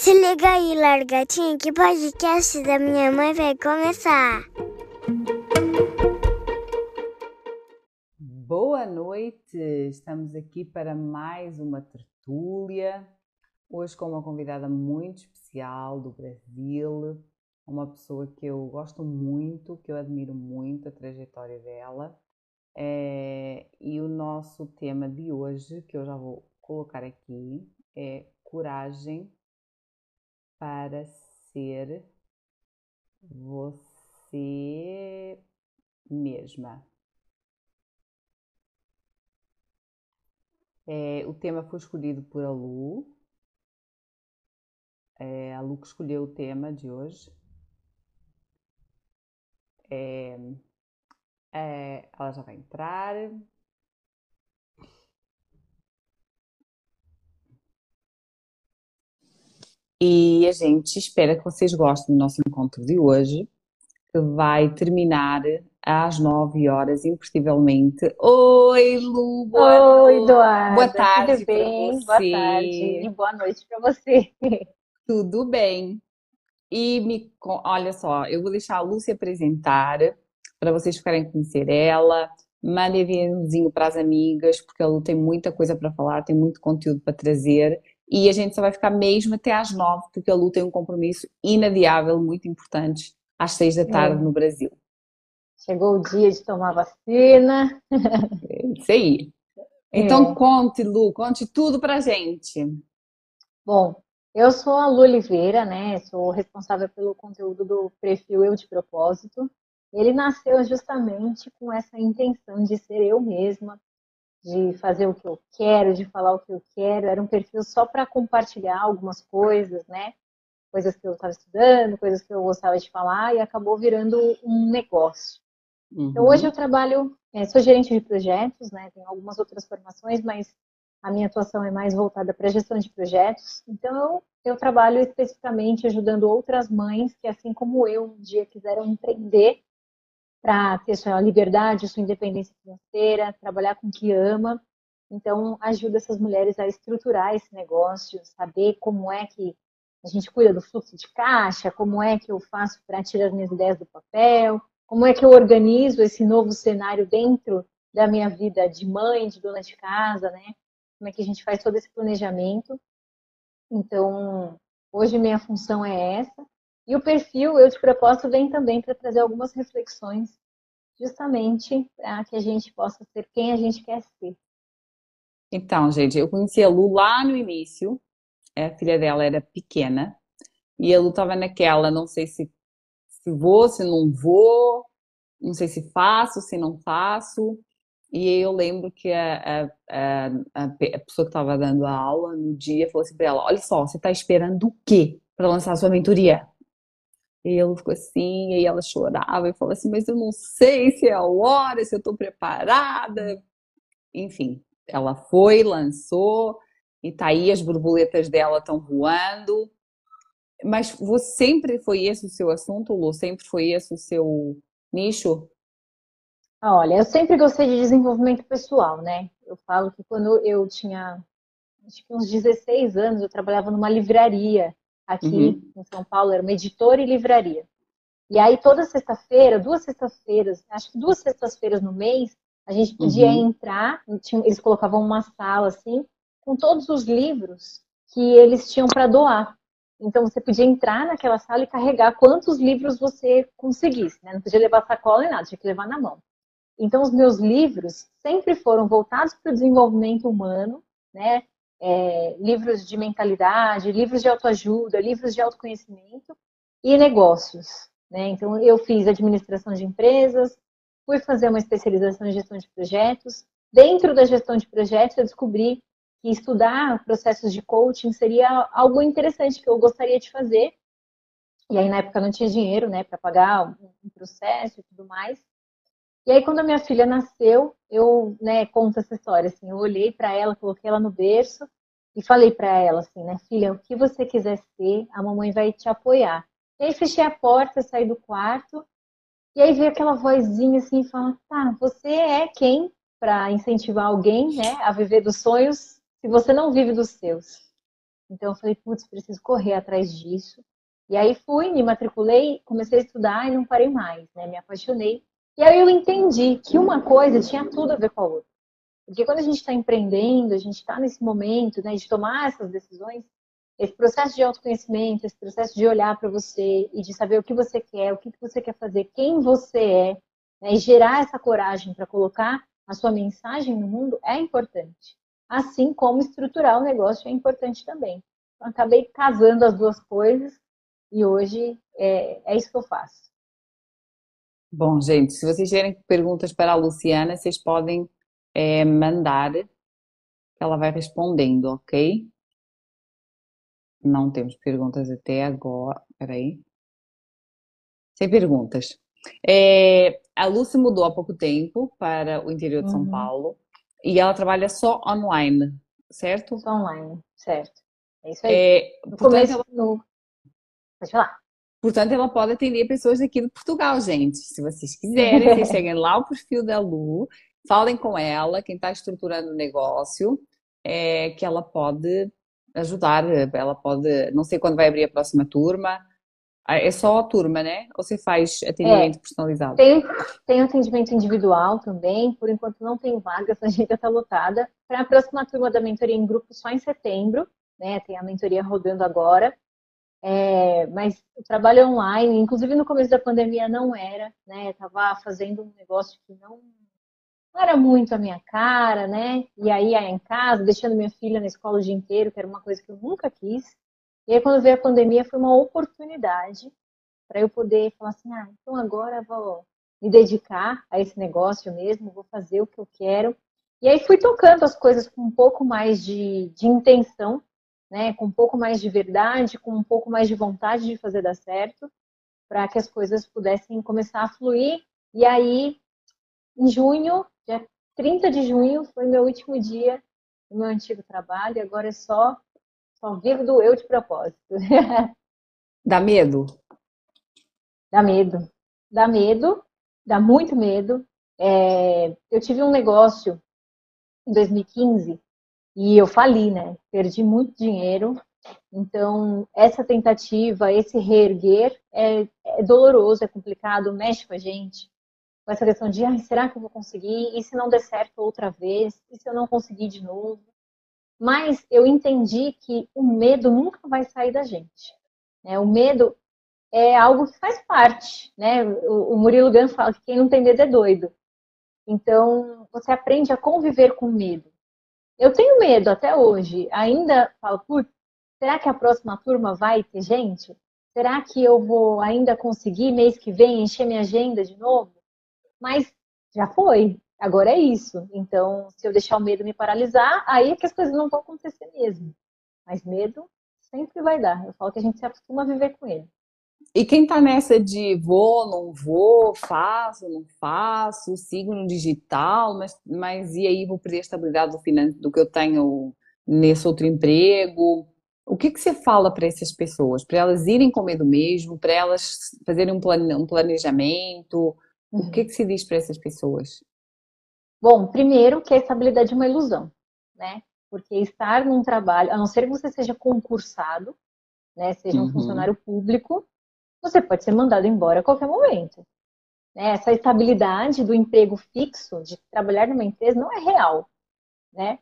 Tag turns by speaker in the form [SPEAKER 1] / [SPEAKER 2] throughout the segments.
[SPEAKER 1] Se liga aí, largatinho, que podcast da minha mãe vai começar.
[SPEAKER 2] Boa noite, estamos aqui para mais uma tertúlia. Hoje com uma convidada muito especial do Brasil, uma pessoa que eu gosto muito, que eu admiro muito a trajetória dela. É, e o nosso tema de hoje, que eu já vou colocar aqui, é coragem para ser você mesma. É, o tema foi escolhido por a Lu. É, a Lu que escolheu o tema de hoje. É, é, ela já vai entrar. E a gente espera que vocês gostem do nosso encontro de hoje, que vai terminar às 9 horas, imperceptivelmente. Oi, Lu!
[SPEAKER 3] Boa Oi, Eduardo!
[SPEAKER 2] Boa tarde
[SPEAKER 3] Tudo bem? Boa tarde e boa noite para você.
[SPEAKER 2] Tudo bem. E me, olha só, eu vou deixar a se apresentar para vocês ficarem conhecer ela. Mandem aviãozinho para as amigas, porque a Lu tem muita coisa para falar, tem muito conteúdo para trazer. E a gente só vai ficar mesmo até às nove, porque a Lu tem um compromisso inadiável, muito importante, às seis da tarde é. no Brasil.
[SPEAKER 3] Chegou o dia de tomar vacina.
[SPEAKER 2] É isso aí. Então é. conte, Lu, conte tudo pra gente.
[SPEAKER 3] Bom, eu sou a Lu Oliveira, né? Sou responsável pelo conteúdo do perfil Eu de Propósito. Ele nasceu justamente com essa intenção de ser eu mesma, de fazer o que eu quero, de falar o que eu quero. Era um perfil só para compartilhar algumas coisas, né? Coisas que eu estava estudando, coisas que eu gostava de falar, e acabou virando um negócio. Uhum. Então, hoje eu trabalho, é, sou gerente de projetos, né? Tenho algumas outras formações, mas a minha atuação é mais voltada para gestão de projetos. Então, eu trabalho especificamente ajudando outras mães que, assim como eu, um dia quiseram empreender para ter sua liberdade, sua independência financeira, trabalhar com o que ama. Então, ajuda essas mulheres a estruturar esse negócio, saber como é que a gente cuida do fluxo de caixa, como é que eu faço para tirar as minhas ideias do papel, como é que eu organizo esse novo cenário dentro da minha vida de mãe, de dona de casa, né? Como é que a gente faz todo esse planejamento. Então, hoje minha função é essa. E o perfil Eu de Propósito vem também para trazer algumas reflexões, justamente para que a gente possa ser quem a gente quer ser.
[SPEAKER 2] Então, gente, eu conheci a Lu lá no início, a filha dela era pequena, e a Lu estava naquela, não sei se, se vou, se não vou, não sei se faço, se não faço. E eu lembro que a, a, a, a pessoa que estava dando a aula no dia falou assim para ela: Olha só, você está esperando o quê para lançar a sua mentoria? E ele ficou assim, e ela chorava e falava assim, mas eu não sei se é a hora, se eu estou preparada. Enfim, ela foi, lançou, e tá aí, as borboletas dela estão voando. Mas você sempre foi esse o seu assunto, Lu? Sempre foi esse o seu nicho?
[SPEAKER 3] Olha, eu sempre gostei de desenvolvimento pessoal, né? Eu falo que quando eu tinha acho que uns 16 anos, eu trabalhava numa livraria aqui uhum. em São Paulo, era uma editora e livraria. E aí toda sexta-feira, duas sextas-feiras, acho que duas sextas-feiras no mês, a gente podia uhum. entrar, eles colocavam uma sala assim, com todos os livros que eles tinham para doar. Então você podia entrar naquela sala e carregar quantos livros você conseguisse, né? Não podia levar sacola nem nada, tinha que levar na mão. Então os meus livros sempre foram voltados para o desenvolvimento humano, né? É, livros de mentalidade, livros de autoajuda, livros de autoconhecimento e negócios. Né? Então, eu fiz administração de empresas, fui fazer uma especialização em gestão de projetos. Dentro da gestão de projetos, eu descobri que estudar processos de coaching seria algo interessante que eu gostaria de fazer. E aí, na época, não tinha dinheiro né, para pagar um processo e tudo mais. E aí, quando a minha filha nasceu, eu né, conto essa história. Assim, eu olhei para ela, coloquei ela no berço e falei para ela assim, né, filha, o que você quiser ser, a mamãe vai te apoiar. E aí fechei a porta, saí do quarto. E aí veio aquela vozinha assim, e fala, tá, você é quem para incentivar alguém, né, a viver dos sonhos, se você não vive dos seus. Então eu falei, putz, preciso correr atrás disso. E aí fui, me matriculei, comecei a estudar e não parei mais, né? Me apaixonei. E aí eu entendi que uma coisa tinha tudo a ver com a outra. Porque quando a gente está empreendendo, a gente está nesse momento né, de tomar essas decisões, esse processo de autoconhecimento, esse processo de olhar para você e de saber o que você quer, o que você quer fazer, quem você é, né, e gerar essa coragem para colocar a sua mensagem no mundo é importante. Assim como estruturar o negócio é importante também. Então, acabei casando as duas coisas e hoje é, é isso que eu faço.
[SPEAKER 2] Bom, gente, se vocês tiverem perguntas para a Luciana, vocês podem é, mandar, ela vai respondendo, ok? Não temos perguntas até agora. Peraí. Sem perguntas. É, a Lucy mudou há pouco tempo para o interior de São uhum. Paulo e ela trabalha só online, certo?
[SPEAKER 3] Só online, certo. É isso aí. É, no portanto, começo, ela... no... Pode falar.
[SPEAKER 2] Portanto, ela pode atender pessoas aqui de Portugal, gente. Se vocês quiserem, vocês cheguem lá o perfil da Lu, falem com ela, quem está estruturando o negócio, é, que ela pode ajudar, ela pode, não sei quando vai abrir a próxima turma, ah, é só a turma, né? Ou você faz atendimento é, personalizado?
[SPEAKER 3] Tem, tem atendimento individual também, por enquanto não tem vagas, a agenda está lotada. Para a próxima turma da mentoria em grupo só em setembro, né? Tem a mentoria rodando agora. É, mas o trabalho online, inclusive no começo da pandemia não era, né? Estava fazendo um negócio que não era muito a minha cara, né? E aí, em casa, deixando minha filha na escola o dia inteiro, que era uma coisa que eu nunca quis. E aí, quando veio a pandemia, foi uma oportunidade para eu poder falar assim: ah, então agora vou me dedicar a esse negócio mesmo, vou fazer o que eu quero. E aí fui tocando as coisas com um pouco mais de, de intenção, né? Com um pouco mais de verdade, com um pouco mais de vontade de fazer dar certo, para que as coisas pudessem começar a fluir. E aí, em junho, Dia 30 de junho foi meu último dia no meu antigo trabalho, e agora é só, só vivo do eu de propósito.
[SPEAKER 2] Dá medo?
[SPEAKER 3] Dá medo. Dá medo, dá muito medo. É, eu tive um negócio em 2015 e eu fali, né? Perdi muito dinheiro. Então, essa tentativa, esse reerguer é, é doloroso, é complicado, mexe com a gente com essa questão de, ah, será que eu vou conseguir? E se não der certo outra vez? E se eu não conseguir de novo? Mas eu entendi que o medo nunca vai sair da gente. Né? O medo é algo que faz parte. Né? O Murilo Gun fala que quem não tem medo é doido. Então, você aprende a conviver com medo. Eu tenho medo até hoje. Ainda falo, putz, será que a próxima turma vai ter gente? Será que eu vou ainda conseguir mês que vem encher minha agenda de novo? Mas já foi, agora é isso. Então, se eu deixar o medo me paralisar, aí é que as coisas não vão acontecer mesmo. Mas medo sempre vai dar. Eu falo que a gente se acostuma a viver com ele.
[SPEAKER 2] E quem tá nessa de vou, não vou, faço, não faço, sigo no digital, mas, mas e aí vou perder a estabilidade do, do que eu tenho nesse outro emprego? O que, que você fala para essas pessoas? Para elas irem com medo mesmo, para elas fazerem um, plane um planejamento? O que, que se diz para essas pessoas?
[SPEAKER 3] Bom, primeiro que a estabilidade é uma ilusão, né? Porque estar num trabalho, a não ser que você seja concursado, né, seja um uhum. funcionário público, você pode ser mandado embora a qualquer momento. Né? Essa estabilidade do emprego fixo, de trabalhar numa empresa, não é real. Né?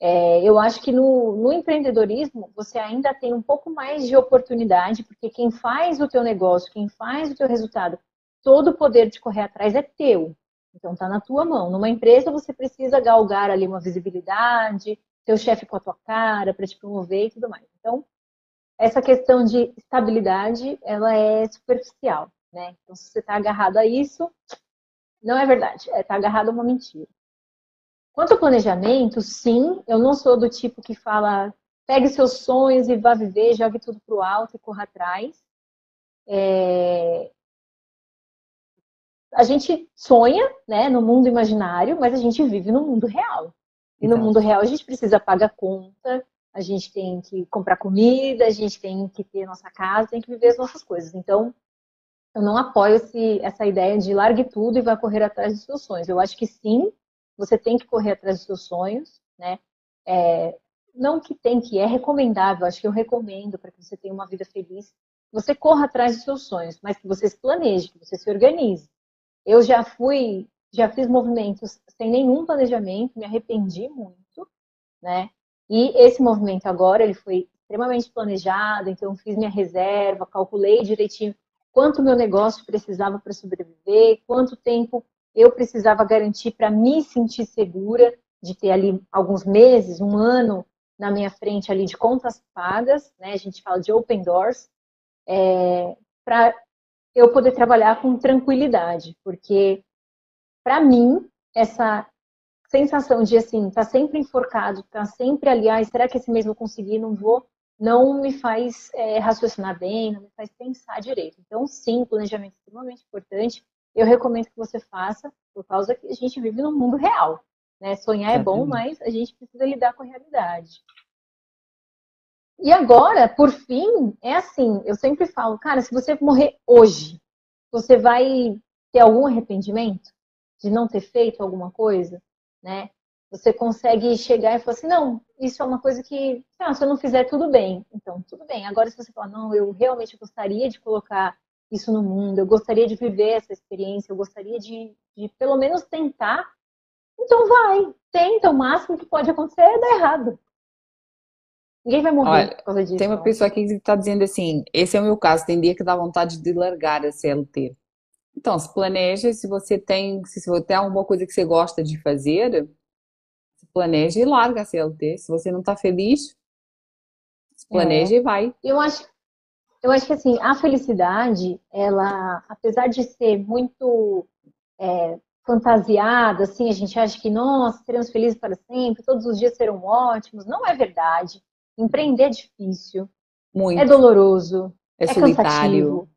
[SPEAKER 3] É, eu acho que no, no, empreendedorismo você ainda tem um pouco mais de oportunidade, porque quem faz o teu negócio, quem faz o teu resultado, todo o poder de correr atrás é teu. Então está na tua mão. Numa empresa você precisa galgar ali uma visibilidade, teu chefe com a tua cara para te promover e tudo mais. Então essa questão de estabilidade ela é superficial, né? Então se você está agarrado a isso, não é verdade. Está é, agarrado a uma mentira. Quanto ao planejamento, sim, eu não sou do tipo que fala pegue seus sonhos e vá viver, jogue tudo para o alto e corra atrás. É, a gente sonha, né, no mundo imaginário, mas a gente vive no mundo real. E no mundo real a gente precisa pagar conta, a gente tem que comprar comida, a gente tem que ter nossa casa, tem que viver as nossas coisas. Então, eu não apoio esse, essa ideia de largue tudo e vá correr atrás dos seus sonhos. Eu acho que sim, você tem que correr atrás dos seus sonhos, né? É, não que tem que, é recomendável, acho que eu recomendo para que você tenha uma vida feliz, você corra atrás dos seus sonhos, mas que você se planeje, que você se organize. Eu já fui, já fiz movimentos sem nenhum planejamento, me arrependi muito, né? E esse movimento agora, ele foi extremamente planejado, então fiz minha reserva, calculei direitinho quanto meu negócio precisava para sobreviver, quanto tempo eu precisava garantir para me sentir segura de ter ali alguns meses, um ano na minha frente ali de contas pagas, né? A gente fala de open doors, é, para eu poder trabalhar com tranquilidade, porque para mim essa sensação de assim, tá sempre enforcado, tá sempre ali, ah, será que esse mês eu conseguir? Não vou, não me faz é, raciocinar bem, não me faz pensar direito. Então, sim, planejamento é extremamente importante. Eu recomendo que você faça, por causa que a gente vive num mundo real. Né? Sonhar é bom, mas a gente precisa lidar com a realidade. E agora, por fim, é assim, eu sempre falo, cara, se você morrer hoje, você vai ter algum arrependimento de não ter feito alguma coisa, né? Você consegue chegar e falar assim, não, isso é uma coisa que, ah, se eu não fizer, tudo bem. Então, tudo bem. Agora, se você falar, não, eu realmente gostaria de colocar isso no mundo, eu gostaria de viver essa experiência, eu gostaria de, de pelo menos tentar, então vai, tenta, o máximo que pode acontecer é dar errado. Ninguém vai morrer Olha, por causa disso.
[SPEAKER 2] Tem uma pessoa aqui que está dizendo assim: esse é o meu caso, tem dia que dá vontade de largar a CLT. Então, se planeja, se você tem, se você tem alguma coisa que você gosta de fazer, se planeja e larga a CLT. Se você não está feliz, se planeja é. e vai.
[SPEAKER 3] Eu acho, eu acho que assim, a felicidade, ela, apesar de ser muito é, fantasiada, assim, a gente acha que, nossa, seremos felizes para sempre, todos os dias serão ótimos. Não é verdade. Empreender é difícil. Muito. É doloroso. É, é solitário. Cansativo,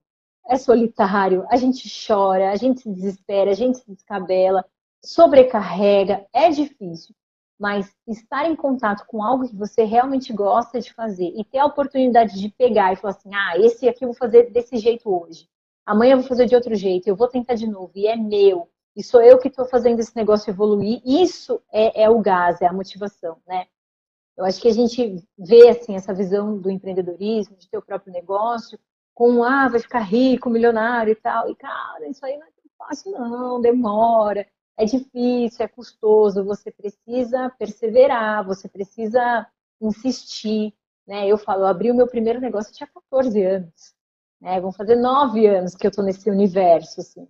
[SPEAKER 3] é solitário. A gente chora, a gente se desespera, a gente se descabela, sobrecarrega. É difícil. Mas estar em contato com algo que você realmente gosta de fazer e ter a oportunidade de pegar e falar assim: ah, esse aqui eu vou fazer desse jeito hoje. Amanhã eu vou fazer de outro jeito, eu vou tentar de novo, e é meu, e sou eu que estou fazendo esse negócio evoluir. Isso é, é o gás, é a motivação, né? Eu acho que a gente vê assim essa visão do empreendedorismo, de ter o próprio negócio, com ah, vai ficar rico, milionário e tal. E cara, isso aí não é tão fácil não, demora, é difícil, é custoso, você precisa perseverar, você precisa insistir, né? Eu falo, eu abri o meu primeiro negócio tinha 14 anos, né? Vão fazer nove anos que eu estou nesse universo, assim.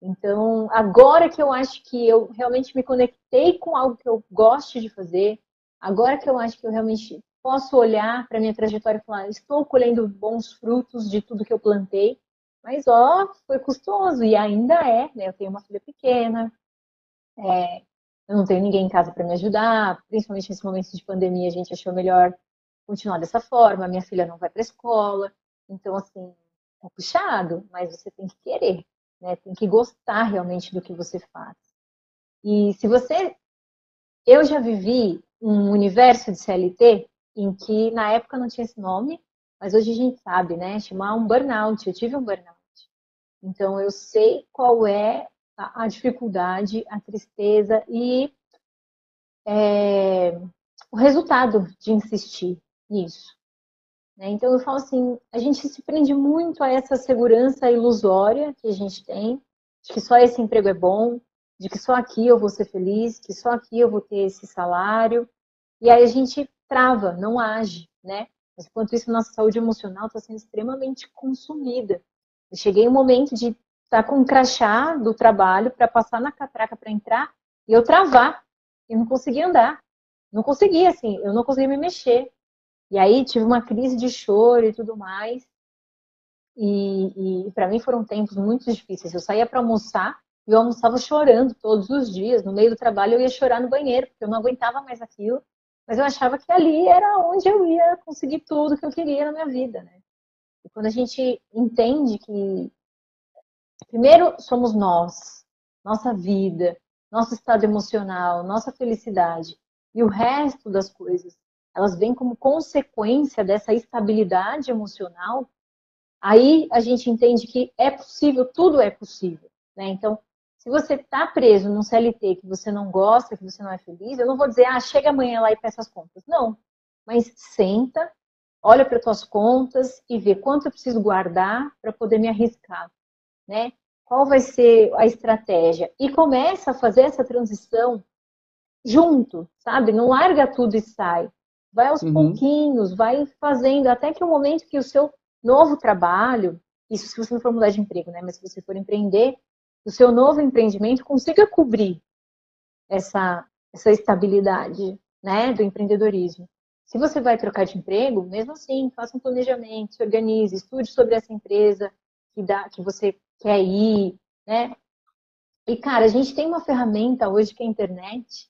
[SPEAKER 3] Então, agora que eu acho que eu realmente me conectei com algo que eu gosto de fazer, Agora que eu acho que eu realmente posso olhar para minha trajetória e falar, estou colhendo bons frutos de tudo que eu plantei, mas ó, foi custoso e ainda é, né? Eu tenho uma filha pequena, é, eu não tenho ninguém em casa para me ajudar, principalmente nesse momento de pandemia, a gente achou melhor continuar dessa forma. Minha filha não vai para escola, então assim é puxado, mas você tem que querer, né? Tem que gostar realmente do que você faz. E se você, eu já vivi um universo de CLT em que na época não tinha esse nome, mas hoje a gente sabe, né? Chamar um burnout. Eu tive um burnout. Então eu sei qual é a, a dificuldade, a tristeza e é, o resultado de insistir nisso. Né? Então eu falo assim, a gente se prende muito a essa segurança ilusória que a gente tem, de que só esse emprego é bom, de que só aqui eu vou ser feliz, que só aqui eu vou ter esse salário. E aí a gente trava, não age, né? Mas enquanto isso, nossa saúde emocional está sendo extremamente consumida. Eu cheguei um momento de estar tá com um crachá do trabalho para passar na catraca para entrar e eu travar. Eu não conseguia andar. Não conseguia, assim, eu não conseguia me mexer. E aí tive uma crise de choro e tudo mais. E, e para mim foram tempos muito difíceis. Eu saía para almoçar, e eu almoçava chorando todos os dias. No meio do trabalho eu ia chorar no banheiro, porque eu não aguentava mais aquilo. Mas eu achava que ali era onde eu ia conseguir tudo que eu queria na minha vida, né? E quando a gente entende que primeiro somos nós, nossa vida, nosso estado emocional, nossa felicidade e o resto das coisas, elas vêm como consequência dessa estabilidade emocional, aí a gente entende que é possível, tudo é possível, né? Então, se você está preso num CLT que você não gosta, que você não é feliz, eu não vou dizer, ah, chega amanhã lá e peça as contas. Não. mas senta, olha para tuas contas e vê quanto eu preciso guardar para poder me arriscar, né? Qual vai ser a estratégia? E começa a fazer essa transição junto, sabe? Não larga tudo e sai. Vai aos uhum. pouquinhos, vai fazendo, até que o momento que o seu novo trabalho, isso se você não for mudar de emprego, né? Mas se você for empreender, o seu novo empreendimento consiga cobrir essa, essa estabilidade, né? Do empreendedorismo. Se você vai trocar de emprego, mesmo assim, faça um planejamento, se organize, estude sobre essa empresa que, dá, que você quer ir, né? E, cara, a gente tem uma ferramenta hoje que é a internet,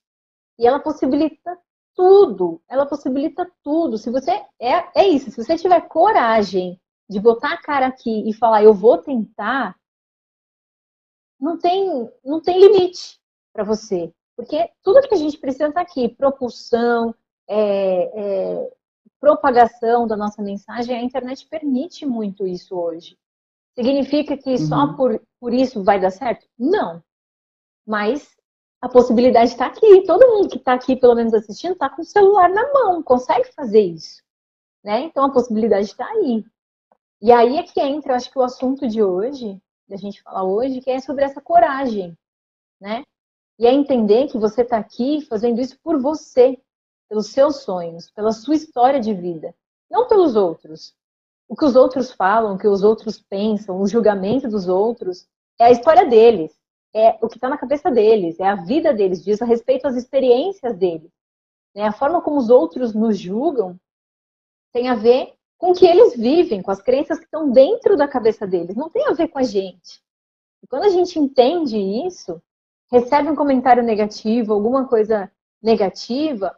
[SPEAKER 3] e ela possibilita tudo. Ela possibilita tudo. Se você é, é isso, se você tiver coragem de botar a cara aqui e falar eu vou tentar, não tem não tem limite para você, porque tudo que a gente precisa tá aqui, propulsão, é, é, propagação da nossa mensagem, a internet permite muito isso hoje. Significa que uhum. só por, por isso vai dar certo? Não. Mas a possibilidade está aqui. Todo mundo que está aqui, pelo menos assistindo, está com o celular na mão, consegue fazer isso. Né? Então a possibilidade está aí. E aí é que entra, acho que o assunto de hoje, da gente falar hoje, que é sobre essa coragem, né? E é entender que você está aqui fazendo isso por você, pelos seus sonhos, pela sua história de vida, não pelos outros. O que os outros falam, o que os outros pensam, o julgamento dos outros, é a história deles é o que está na cabeça deles, é a vida deles, diz a respeito às experiências deles. Né? A forma como os outros nos julgam tem a ver com o que eles vivem, com as crenças que estão dentro da cabeça deles, não tem a ver com a gente. E quando a gente entende isso, recebe um comentário negativo, alguma coisa negativa,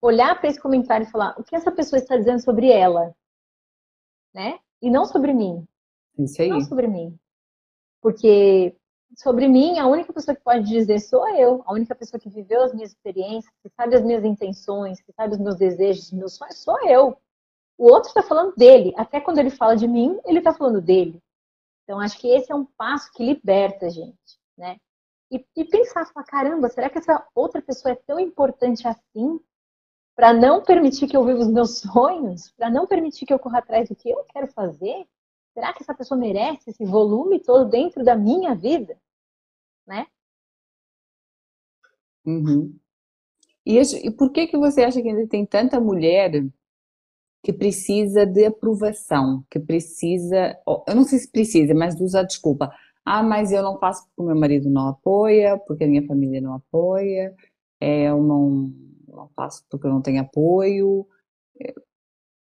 [SPEAKER 3] olhar para esse comentário e falar: o que essa pessoa está dizendo sobre ela? Né? E não sobre mim.
[SPEAKER 2] Isso aí.
[SPEAKER 3] Não sobre mim. Porque sobre mim, a única pessoa que pode dizer sou eu, a única pessoa que viveu as minhas experiências, que sabe as minhas intenções, que sabe os meus desejos, os meus sonhos, sou eu. O outro está falando dele. Até quando ele fala de mim, ele está falando dele. Então, acho que esse é um passo que liberta a gente, né? E, e pensar, falar, caramba, será que essa outra pessoa é tão importante assim para não permitir que eu viva os meus sonhos, para não permitir que eu corra atrás do que eu quero fazer? será que essa pessoa merece esse volume todo dentro da minha vida? Né?
[SPEAKER 2] Uhum. E, e por que que você acha que ainda tem tanta mulher que precisa de aprovação, que precisa, eu não sei se precisa, mas usa a desculpa. Ah, mas eu não faço porque o meu marido não apoia, porque a minha família não apoia, é, eu não, não faço porque eu não tenho apoio. É,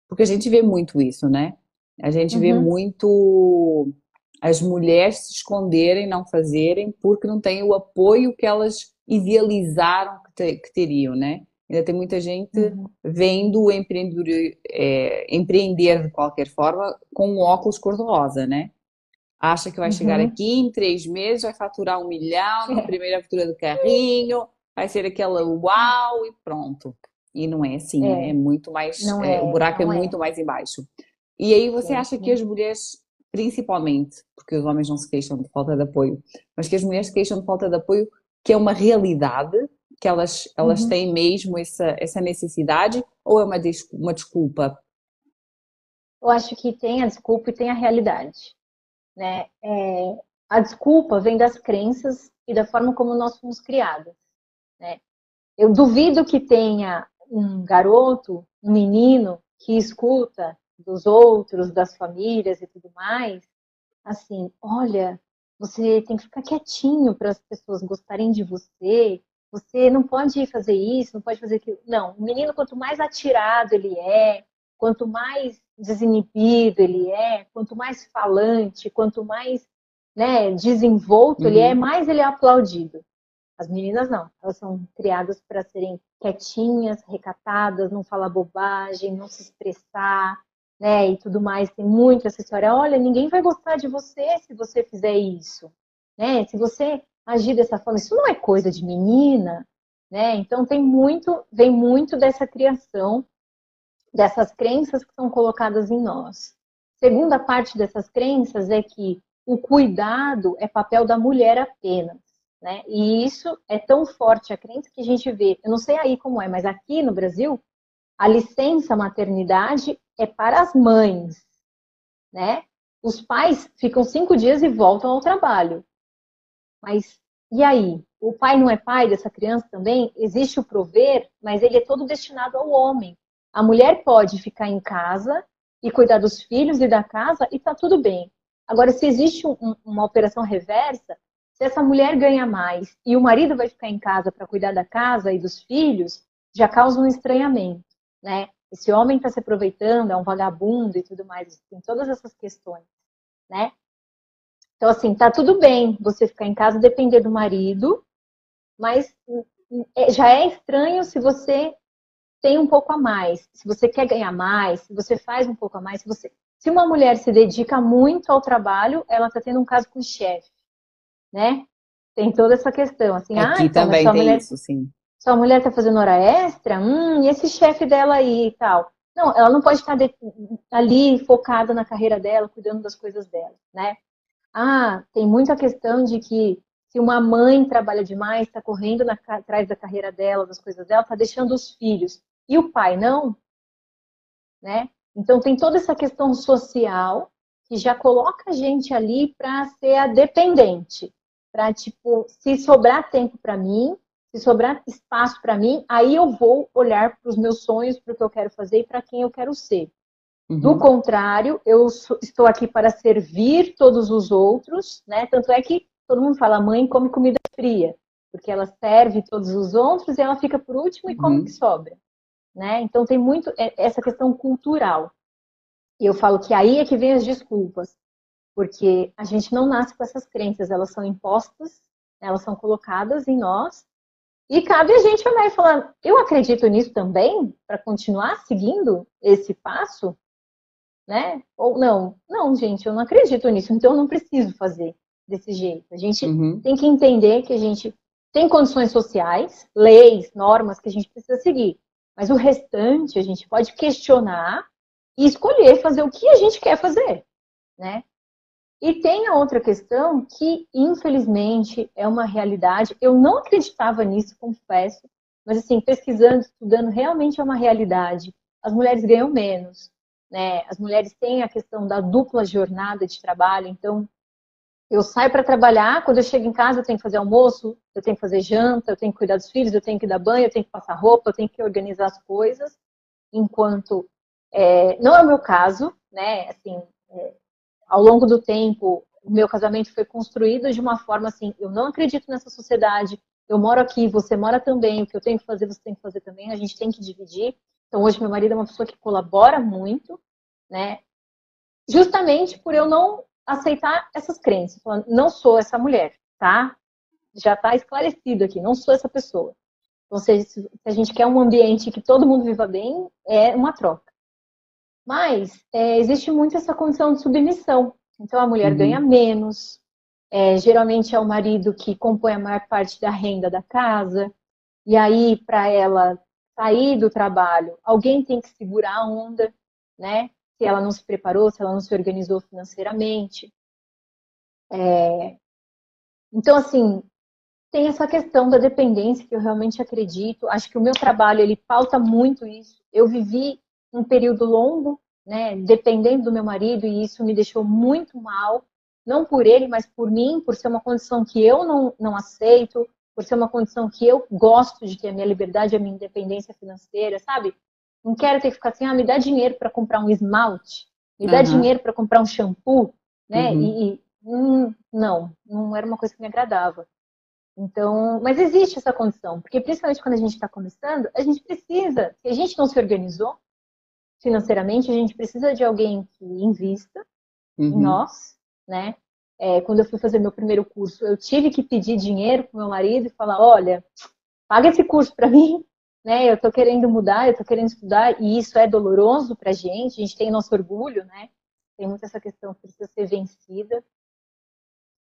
[SPEAKER 2] porque a gente vê muito isso, né? A gente uhum. vê muito as mulheres se esconderem, não fazerem, porque não têm o apoio que elas idealizaram que, te, que teriam, né? Ainda tem muita gente uhum. vendo o empreendedor, é, empreender de qualquer forma com um óculos cor-de-rosa, né? Acha que vai uhum. chegar aqui em três meses, vai faturar um milhão na primeira fatura do carrinho, vai ser aquela uau e pronto. E não é assim, é. né? É muito mais. É, é, o buraco é, é muito mais embaixo. E aí você acha que as mulheres, principalmente, porque os homens não se queixam de falta de apoio, mas que as mulheres se queixam de falta de apoio, que é uma realidade, que elas, elas uhum. têm mesmo essa, essa necessidade, ou é uma, uma desculpa?
[SPEAKER 3] Eu acho que tem a desculpa e tem a realidade. Né? É, a desculpa vem das crenças e da forma como nós fomos criadas. Né? Eu duvido que tenha um garoto, um menino, que escuta dos outros, das famílias e tudo mais, assim, olha, você tem que ficar quietinho para as pessoas gostarem de você. Você não pode fazer isso, não pode fazer aquilo. Não, o menino, quanto mais atirado ele é, quanto mais desinibido ele é, quanto mais falante, quanto mais né, desenvolto uhum. ele é, uhum. mais ele é aplaudido. As meninas não, elas são criadas para serem quietinhas, recatadas, não falar bobagem, não se expressar, né, e tudo mais, tem muito essa história. Olha, ninguém vai gostar de você se você fizer isso, né? Se você agir dessa forma, isso não é coisa de menina, né? Então tem muito, vem muito dessa criação, dessas crenças que são colocadas em nós. Segunda parte dessas crenças é que o cuidado é papel da mulher apenas. Né? E isso é tão forte a crença que a gente vê. Eu não sei aí como é, mas aqui no Brasil a licença maternidade é para as mães, né? Os pais ficam cinco dias e voltam ao trabalho. Mas e aí? O pai não é pai dessa criança também? Existe o prover, mas ele é todo destinado ao homem. A mulher pode ficar em casa e cuidar dos filhos e da casa e tá tudo bem. Agora, se existe um, uma operação reversa, se essa mulher ganha mais e o marido vai ficar em casa para cuidar da casa e dos filhos, já causa um estranhamento, né? Esse homem está se aproveitando, é um vagabundo e tudo mais, tem todas essas questões, né? Então, assim, tá tudo bem você ficar em casa depender do marido, mas é, já é estranho se você tem um pouco a mais, se você quer ganhar mais, se você faz um pouco a mais, se você. Se uma mulher se dedica muito ao trabalho, ela está tendo um caso com o chefe, né? Tem toda essa questão, assim,
[SPEAKER 2] Aqui ah, então, também tem
[SPEAKER 3] mulher...
[SPEAKER 2] isso, sim
[SPEAKER 3] sua mulher está fazendo hora extra, hum, e esse chefe dela aí e tal. Não, ela não pode estar de, ali focada na carreira dela, cuidando das coisas dela, né? Ah, tem muita questão de que se uma mãe trabalha demais, está correndo na, atrás da carreira dela, das coisas dela, está deixando os filhos. E o pai não? Né? Então tem toda essa questão social que já coloca a gente ali para ser a dependente, para tipo, se sobrar tempo para mim, se sobrar espaço para mim, aí eu vou olhar para os meus sonhos, para o que eu quero fazer e para quem eu quero ser. Uhum. Do contrário, eu estou aqui para servir todos os outros, né? Tanto é que todo mundo fala, mãe come comida fria, porque ela serve todos os outros e ela fica por último e come uhum. o que sobra, né? Então tem muito essa questão cultural. E eu falo que aí é que vem as desculpas, porque a gente não nasce com essas crenças, elas são impostas, elas são colocadas em nós e cabe a gente olhar e falar, eu acredito nisso também, para continuar seguindo esse passo, né? Ou não, não, gente, eu não acredito nisso, então eu não preciso fazer desse jeito. A gente uhum. tem que entender que a gente tem condições sociais, leis, normas que a gente precisa seguir. Mas o restante a gente pode questionar e escolher fazer o que a gente quer fazer, né? E tem a outra questão que, infelizmente, é uma realidade. Eu não acreditava nisso, confesso, mas assim, pesquisando, estudando, realmente é uma realidade. As mulheres ganham menos, né? As mulheres têm a questão da dupla jornada de trabalho, então eu saio para trabalhar, quando eu chego em casa eu tenho que fazer almoço, eu tenho que fazer janta, eu tenho que cuidar dos filhos, eu tenho que dar banho, eu tenho que passar roupa, eu tenho que organizar as coisas, enquanto é, não é o meu caso, né? Assim, é, ao longo do tempo, o meu casamento foi construído de uma forma assim, eu não acredito nessa sociedade, eu moro aqui, você mora também, o que eu tenho que fazer, você tem que fazer também, a gente tem que dividir. Então, hoje, meu marido é uma pessoa que colabora muito, né? Justamente por eu não aceitar essas crenças, falando, não sou essa mulher, tá? Já está esclarecido aqui, não sou essa pessoa. Então, se a gente quer um ambiente que todo mundo viva bem, é uma troca. Mas é, existe muito essa condição de submissão. Então a mulher uhum. ganha menos, é, geralmente é o marido que compõe a maior parte da renda da casa, e aí para ela sair do trabalho, alguém tem que segurar a onda, né? Se ela não se preparou, se ela não se organizou financeiramente. É... Então, assim, tem essa questão da dependência que eu realmente acredito. Acho que o meu trabalho ele pauta muito isso. Eu vivi um período longo, né, dependendo do meu marido, e isso me deixou muito mal, não por ele, mas por mim, por ser uma condição que eu não, não aceito, por ser uma condição que eu gosto de ter a minha liberdade, a minha independência financeira, sabe? Não quero ter que ficar assim, ah, me dá dinheiro para comprar um esmalte, me dá uhum. dinheiro para comprar um shampoo, né? Uhum. E, e hum, não, não era uma coisa que me agradava. Então, mas existe essa condição, porque principalmente quando a gente está começando, a gente precisa, se a gente não se organizou, financeiramente, a gente precisa de alguém que invista uhum. em nós, né? É, quando eu fui fazer meu primeiro curso, eu tive que pedir dinheiro para meu marido e falar, olha, paga esse curso para mim, né? Eu estou querendo mudar, eu estou querendo estudar e isso é doloroso para a gente. A gente tem nosso orgulho, né? Tem muito essa questão que precisa ser vencida,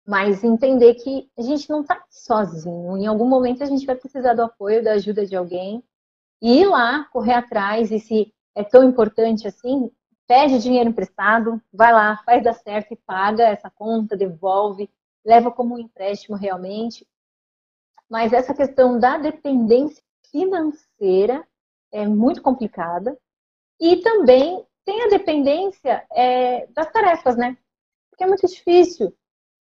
[SPEAKER 3] mas entender que a gente não está sozinho. Em algum momento a gente vai precisar do apoio, da ajuda de alguém e ir lá, correr atrás e se é tão importante assim, pede dinheiro emprestado, vai lá, faz dar certo e paga essa conta, devolve, leva como um empréstimo realmente. Mas essa questão da dependência financeira é muito complicada. E também tem a dependência é, das tarefas, né? Porque é muito difícil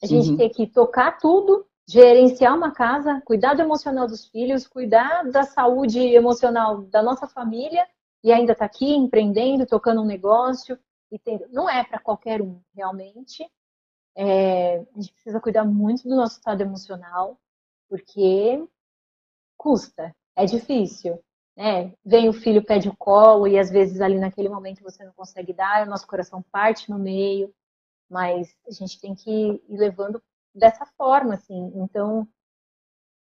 [SPEAKER 3] a gente uhum. ter que tocar tudo, gerenciar uma casa, cuidar do emocional dos filhos, cuidar da saúde emocional da nossa família e ainda estar tá aqui empreendendo, tocando um negócio. E tem... Não é para qualquer um, realmente. É... a gente precisa cuidar muito do nosso estado emocional, porque custa, é difícil. Né? Vem o filho, pede o colo, e às vezes ali naquele momento você não consegue dar, o nosso coração parte no meio, mas a gente tem que ir levando dessa forma, assim. Então,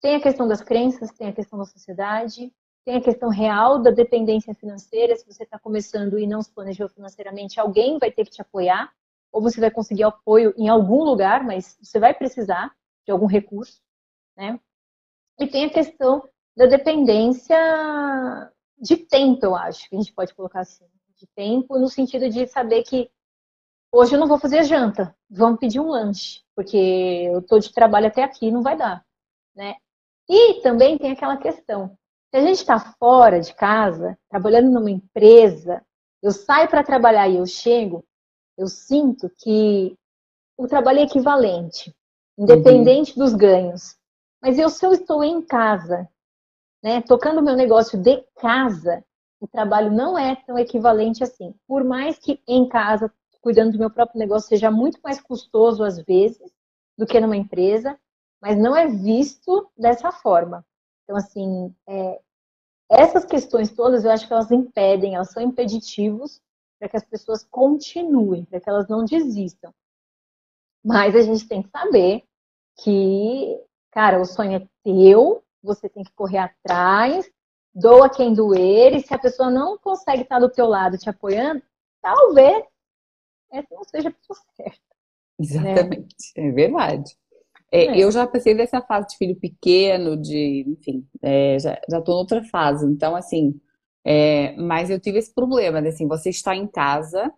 [SPEAKER 3] tem a questão das crenças, tem a questão da sociedade, tem a questão real da dependência financeira. Se você está começando e não se planejou financeiramente, alguém vai ter que te apoiar, ou você vai conseguir apoio em algum lugar, mas você vai precisar de algum recurso, né? E tem a questão da dependência de tempo, eu acho, que a gente pode colocar assim. De tempo, no sentido de saber que hoje eu não vou fazer janta, vamos pedir um lanche, porque eu estou de trabalho até aqui, não vai dar, né? E também tem aquela questão, se a gente está fora de casa, trabalhando numa empresa, eu saio para trabalhar e eu chego, eu sinto que o trabalho é equivalente, independente uhum. dos ganhos. Mas eu, se eu estou em casa né, tocando meu negócio de casa, o trabalho não é tão equivalente assim. Por mais que em casa, cuidando do meu próprio negócio, seja muito mais custoso às vezes do que numa empresa, mas não é visto dessa forma. Então, assim, é, essas questões todas, eu acho que elas impedem, elas são impeditivos para que as pessoas continuem, para que elas não desistam. Mas a gente tem que saber que, cara, o sonho é teu, você tem que correr atrás, doa quem doer, e se a pessoa não consegue estar do teu lado te apoiando, talvez essa não seja a pessoa certa.
[SPEAKER 2] Né? Exatamente, né? é verdade. É, é. Eu já passei dessa fase de filho pequeno, de, enfim, é, já, já tô noutra fase. Então, assim, é, mas eu tive esse problema, de, assim, você está em casa,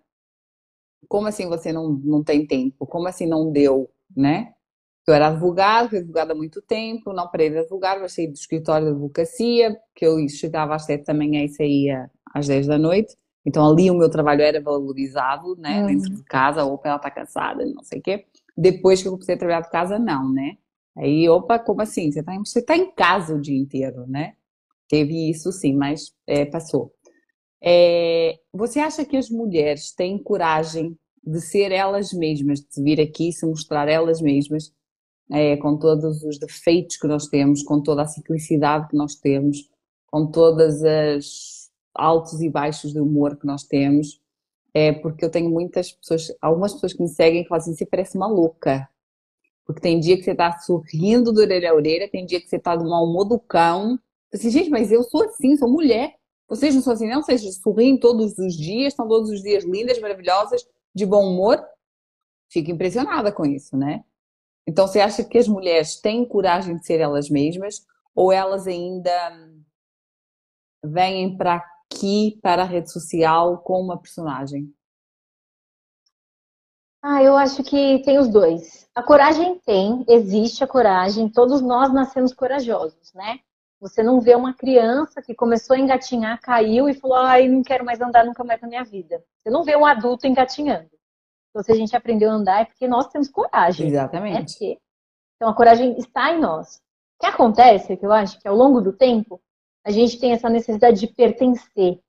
[SPEAKER 2] como assim você não, não tem tempo? Como assim não deu, né? Eu era advogado, fui advogada há muito tempo, não parei de advogar, mas saí do escritório de advocacia, que eu chegava às sete da manhã e saía às dez da noite. Então ali o meu trabalho era valorizado, né, uhum. dentro de casa, opa, ela está cansada, não sei o quê. Depois que eu comecei a trabalhar de casa, não, né? Aí, opa, como assim? Você está você tá em casa o dia inteiro, né? Teve isso sim, mas é, passou. É, você acha que as mulheres têm coragem de ser elas mesmas, de vir aqui se mostrar elas mesmas é, com todos os defeitos que nós temos, com toda a ciclicidade que nós temos, com todas as altos e baixos de humor que nós temos, é porque eu tenho muitas pessoas, algumas pessoas que me seguem e falam assim, você parece uma louca. Porque tem dia que você está sorrindo de orelha a orelha, tem dia que você está de mau humor do cão. Assim, gente, mas eu sou assim, sou mulher. Vocês não são assim, não? Vocês sorriem todos os dias, estão todos os dias lindas, maravilhosas, de bom humor. Fico impressionada com isso, né? Então, você acha que as mulheres têm coragem de ser elas mesmas ou elas ainda vêm para aqui, para a rede social, com uma personagem?
[SPEAKER 3] Ah, eu acho que tem os dois. A coragem tem, existe a coragem, todos nós nascemos corajosos, né? Você não vê uma criança que começou a engatinhar, caiu e falou, ai, não quero mais andar nunca mais na minha vida. Você não vê um adulto engatinhando. Então, se a gente aprendeu a andar, é porque nós temos coragem.
[SPEAKER 2] Exatamente.
[SPEAKER 3] Né? Então, a coragem está em nós. O que acontece, que eu acho que ao longo do tempo, a gente tem essa necessidade de pertencer,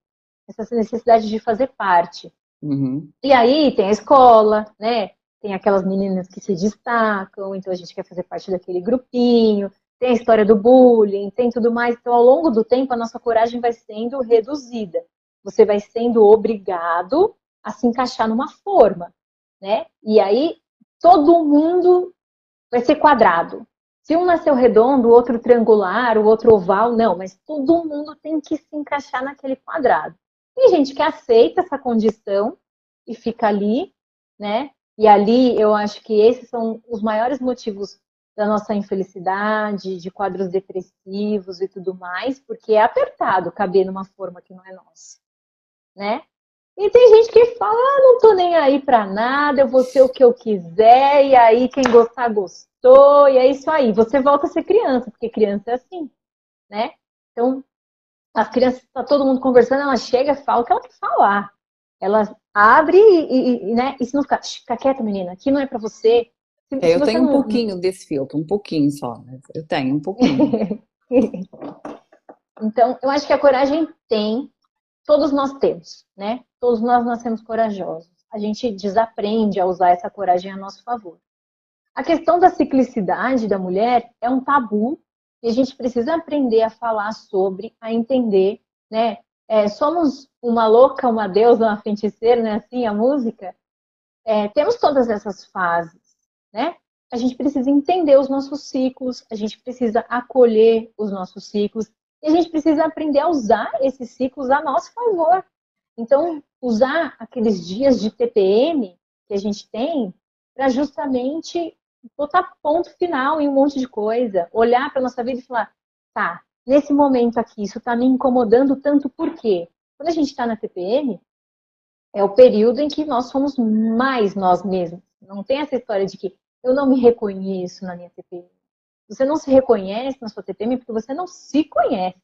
[SPEAKER 3] essa necessidade de fazer parte.
[SPEAKER 2] Uhum.
[SPEAKER 3] E aí tem a escola, né? Tem aquelas meninas que se destacam, então a gente quer fazer parte daquele grupinho. Tem a história do bullying, tem tudo mais. Então, ao longo do tempo, a nossa coragem vai sendo reduzida. Você vai sendo obrigado a se encaixar numa forma né? E aí todo mundo vai ser quadrado. Se um nasceu redondo, o outro triangular, o outro oval, não, mas todo mundo tem que se encaixar naquele quadrado. Tem gente que aceita essa condição e fica ali, né? E ali eu acho que esses são os maiores motivos da nossa infelicidade, de quadros depressivos e tudo mais, porque é apertado caber numa forma que não é nossa, né? E tem gente que fala, ah, não tô nem aí pra nada, eu vou ser o que eu quiser, e aí quem gostar, gostou, e é isso aí. Você volta a ser criança, porque criança é assim, né? Então, as crianças, tá todo mundo conversando, ela chega, fala o que ela quer falar. Ela abre e, e, né, e se não ficar, fica quieta, menina, aqui não é para você.
[SPEAKER 2] Se, é, eu tenho não... um pouquinho desse filtro, um pouquinho só, né? Eu tenho um pouquinho.
[SPEAKER 3] então, eu acho que a coragem tem, todos nós temos, né? Todos nós nascemos corajosos. A gente desaprende a usar essa coragem a nosso favor. A questão da ciclicidade da mulher é um tabu e a gente precisa aprender a falar sobre, a entender, né? É, somos uma louca, uma deusa, uma feiticeira, né? Assim, a música. É, temos todas essas fases, né? A gente precisa entender os nossos ciclos, a gente precisa acolher os nossos ciclos e a gente precisa aprender a usar esses ciclos a nosso favor. Então, usar aqueles dias de TPM que a gente tem para justamente botar ponto final em um monte de coisa, olhar para nossa vida e falar, tá, nesse momento aqui, isso está me incomodando tanto, por quê? Quando a gente está na TPM, é o período em que nós somos mais nós mesmos. Não tem essa história de que eu não me reconheço na minha TPM. Você não se reconhece na sua TPM porque você não se conhece,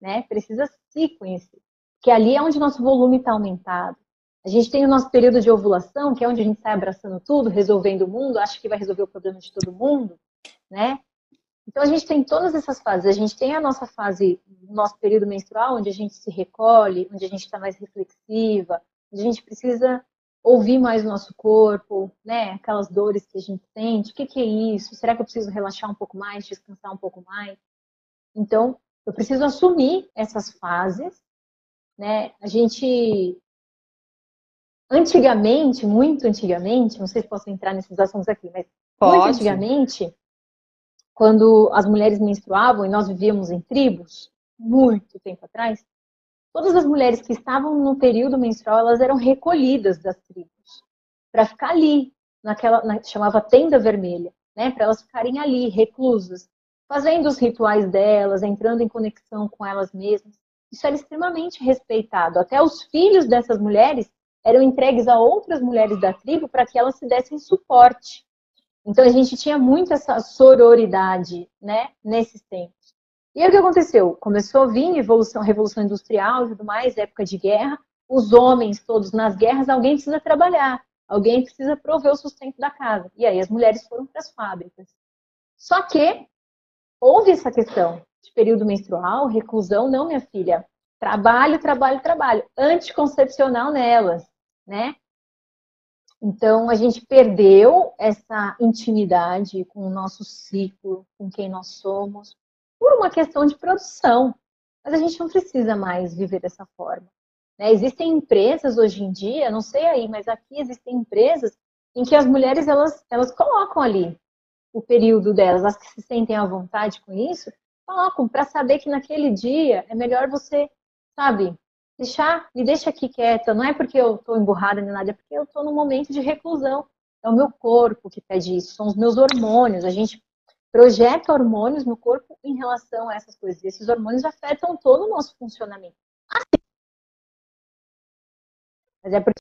[SPEAKER 3] né? Precisa se conhecer. Que ali é onde nosso volume está aumentado. A gente tem o nosso período de ovulação, que é onde a gente sai abraçando tudo, resolvendo o mundo, acha que vai resolver o problema de todo mundo, né? Então a gente tem todas essas fases. A gente tem a nossa fase, nosso período menstrual, onde a gente se recolhe, onde a gente está mais reflexiva, onde a gente precisa ouvir mais o nosso corpo, né? Aquelas dores que a gente sente. O que, que é isso? Será que eu preciso relaxar um pouco mais, descansar um pouco mais? Então, eu preciso assumir essas fases, né? A gente antigamente, muito antigamente, não sei se posso entrar nesses assuntos aqui, mas Pode. muito antigamente, quando as mulheres menstruavam e nós vivíamos em tribos, muito tempo atrás, todas as mulheres que estavam no período menstrual, elas eram recolhidas das tribos para ficar ali, naquela, na, chamava tenda vermelha, né, para elas ficarem ali, reclusas, fazendo os rituais delas, entrando em conexão com elas mesmas. Isso era extremamente respeitado. Até os filhos dessas mulheres eram entregues a outras mulheres da tribo para que elas se dessem suporte. Então a gente tinha muito essa sororidade, né, nesses tempos. E aí o que aconteceu? Começou a vir evolução, revolução industrial e tudo mais, época de guerra. Os homens todos nas guerras, alguém precisa trabalhar, alguém precisa prover o sustento da casa. E aí as mulheres foram para as fábricas. Só que houve essa questão de período menstrual, reclusão, não, minha filha. Trabalho, trabalho, trabalho. Anticoncepcional nelas né? Então a gente perdeu essa intimidade com o nosso ciclo, com quem nós somos, por uma questão de produção. Mas a gente não precisa mais viver dessa forma. Né? Existem empresas hoje em dia, não sei aí, mas aqui existem empresas em que as mulheres elas, elas colocam ali o período delas, as que se sentem à vontade com isso, colocam para saber que naquele dia é melhor você, sabe, deixar, me deixa aqui quieta. Não é porque eu estou emburrada nem nada, é porque eu estou num momento de reclusão. É o meu corpo que pede isso, são os meus hormônios. A gente projeta hormônios no corpo em relação a essas coisas. Esses hormônios afetam todo o nosso funcionamento. Assim. Mas é porque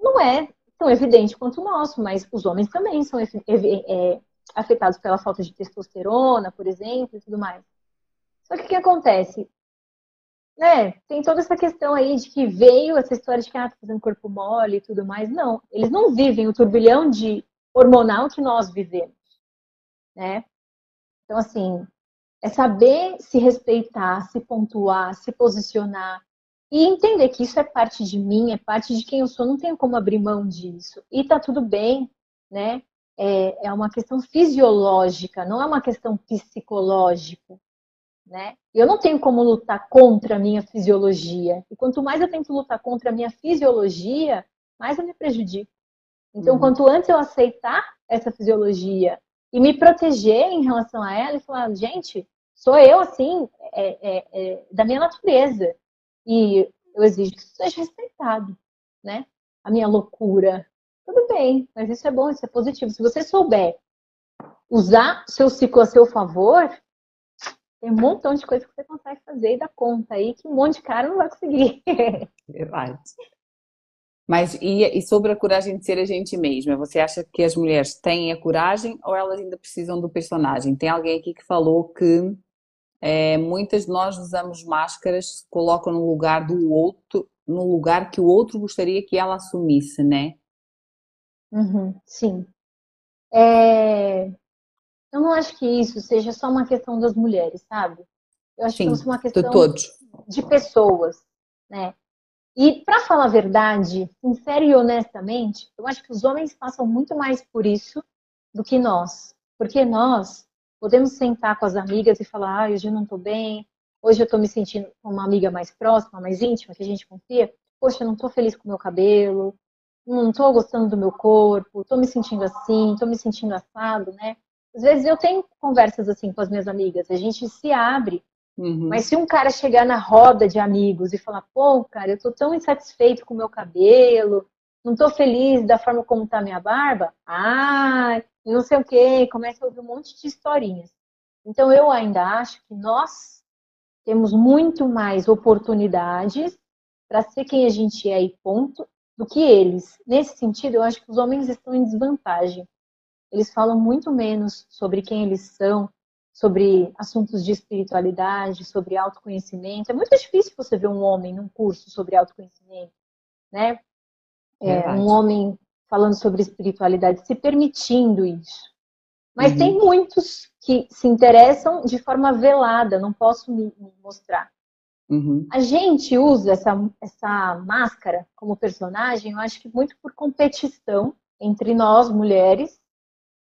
[SPEAKER 3] não é tão evidente quanto o nosso, mas os homens também são é, afetados pela falta de testosterona, por exemplo, e tudo mais. Só que o que acontece? né, tem toda essa questão aí de que veio essa história de que ah, tá fazendo corpo mole e tudo mais. Não, eles não vivem o turbilhão de hormonal que nós vivemos, né? Então, assim, é saber se respeitar, se pontuar, se posicionar e entender que isso é parte de mim, é parte de quem eu sou, não tenho como abrir mão disso. E tá tudo bem, né? É, é uma questão fisiológica, não é uma questão psicológica né? Eu não tenho como lutar contra a minha fisiologia. E quanto mais eu tento lutar contra a minha fisiologia, mais eu me prejudico. Então, uhum. quanto antes eu aceitar essa fisiologia e me proteger em relação a ela e falar, gente, sou eu assim, é, é, é, da minha natureza. E eu exijo que isso seja respeitado, né? A minha loucura. Tudo bem, mas isso é bom, isso é positivo. Se você souber usar seu ciclo a seu favor, tem um montão de coisa que você consegue fazer e dar conta aí que um monte de cara não vai conseguir.
[SPEAKER 2] Verdade. Mas e, e, sobre a coragem de ser a gente mesma? Você acha que as mulheres têm a coragem ou elas ainda precisam do personagem? Tem alguém aqui que falou que é, muitas de nós usamos máscaras, colocam no lugar do outro, no lugar que o outro gostaria que ela assumisse, né?
[SPEAKER 3] Uhum, sim. É... Eu não acho que isso seja só uma questão das mulheres, sabe? Eu acho sim, que isso é uma questão
[SPEAKER 2] de,
[SPEAKER 3] de pessoas, né? E para falar a verdade, sincera e honestamente, eu acho que os homens passam muito mais por isso do que nós. Porque nós podemos sentar com as amigas e falar, ah, hoje eu não estou bem, hoje eu estou me sentindo uma amiga mais próxima, mais íntima, que a gente confia. Poxa, eu não estou feliz com o meu cabelo, não estou gostando do meu corpo, estou me sentindo assim, estou me sentindo assado, né? Às vezes eu tenho conversas assim com as minhas amigas, a gente se abre. Uhum. Mas se um cara chegar na roda de amigos e falar, pô, cara, eu tô tão insatisfeito com o meu cabelo, não tô feliz da forma como tá a minha barba, ah, não sei o que, começa a ouvir um monte de historinhas. Então eu ainda acho que nós temos muito mais oportunidades para ser quem a gente é e ponto do que eles. Nesse sentido, eu acho que os homens estão em desvantagem. Eles falam muito menos sobre quem eles são, sobre assuntos de espiritualidade, sobre autoconhecimento. É muito difícil você ver um homem num curso sobre autoconhecimento, né? É, um homem falando sobre espiritualidade, se permitindo isso. Mas uhum. tem muitos que se interessam de forma velada, não posso me, mostrar. Uhum. A gente usa essa, essa máscara como personagem, eu acho que muito por competição entre nós, mulheres,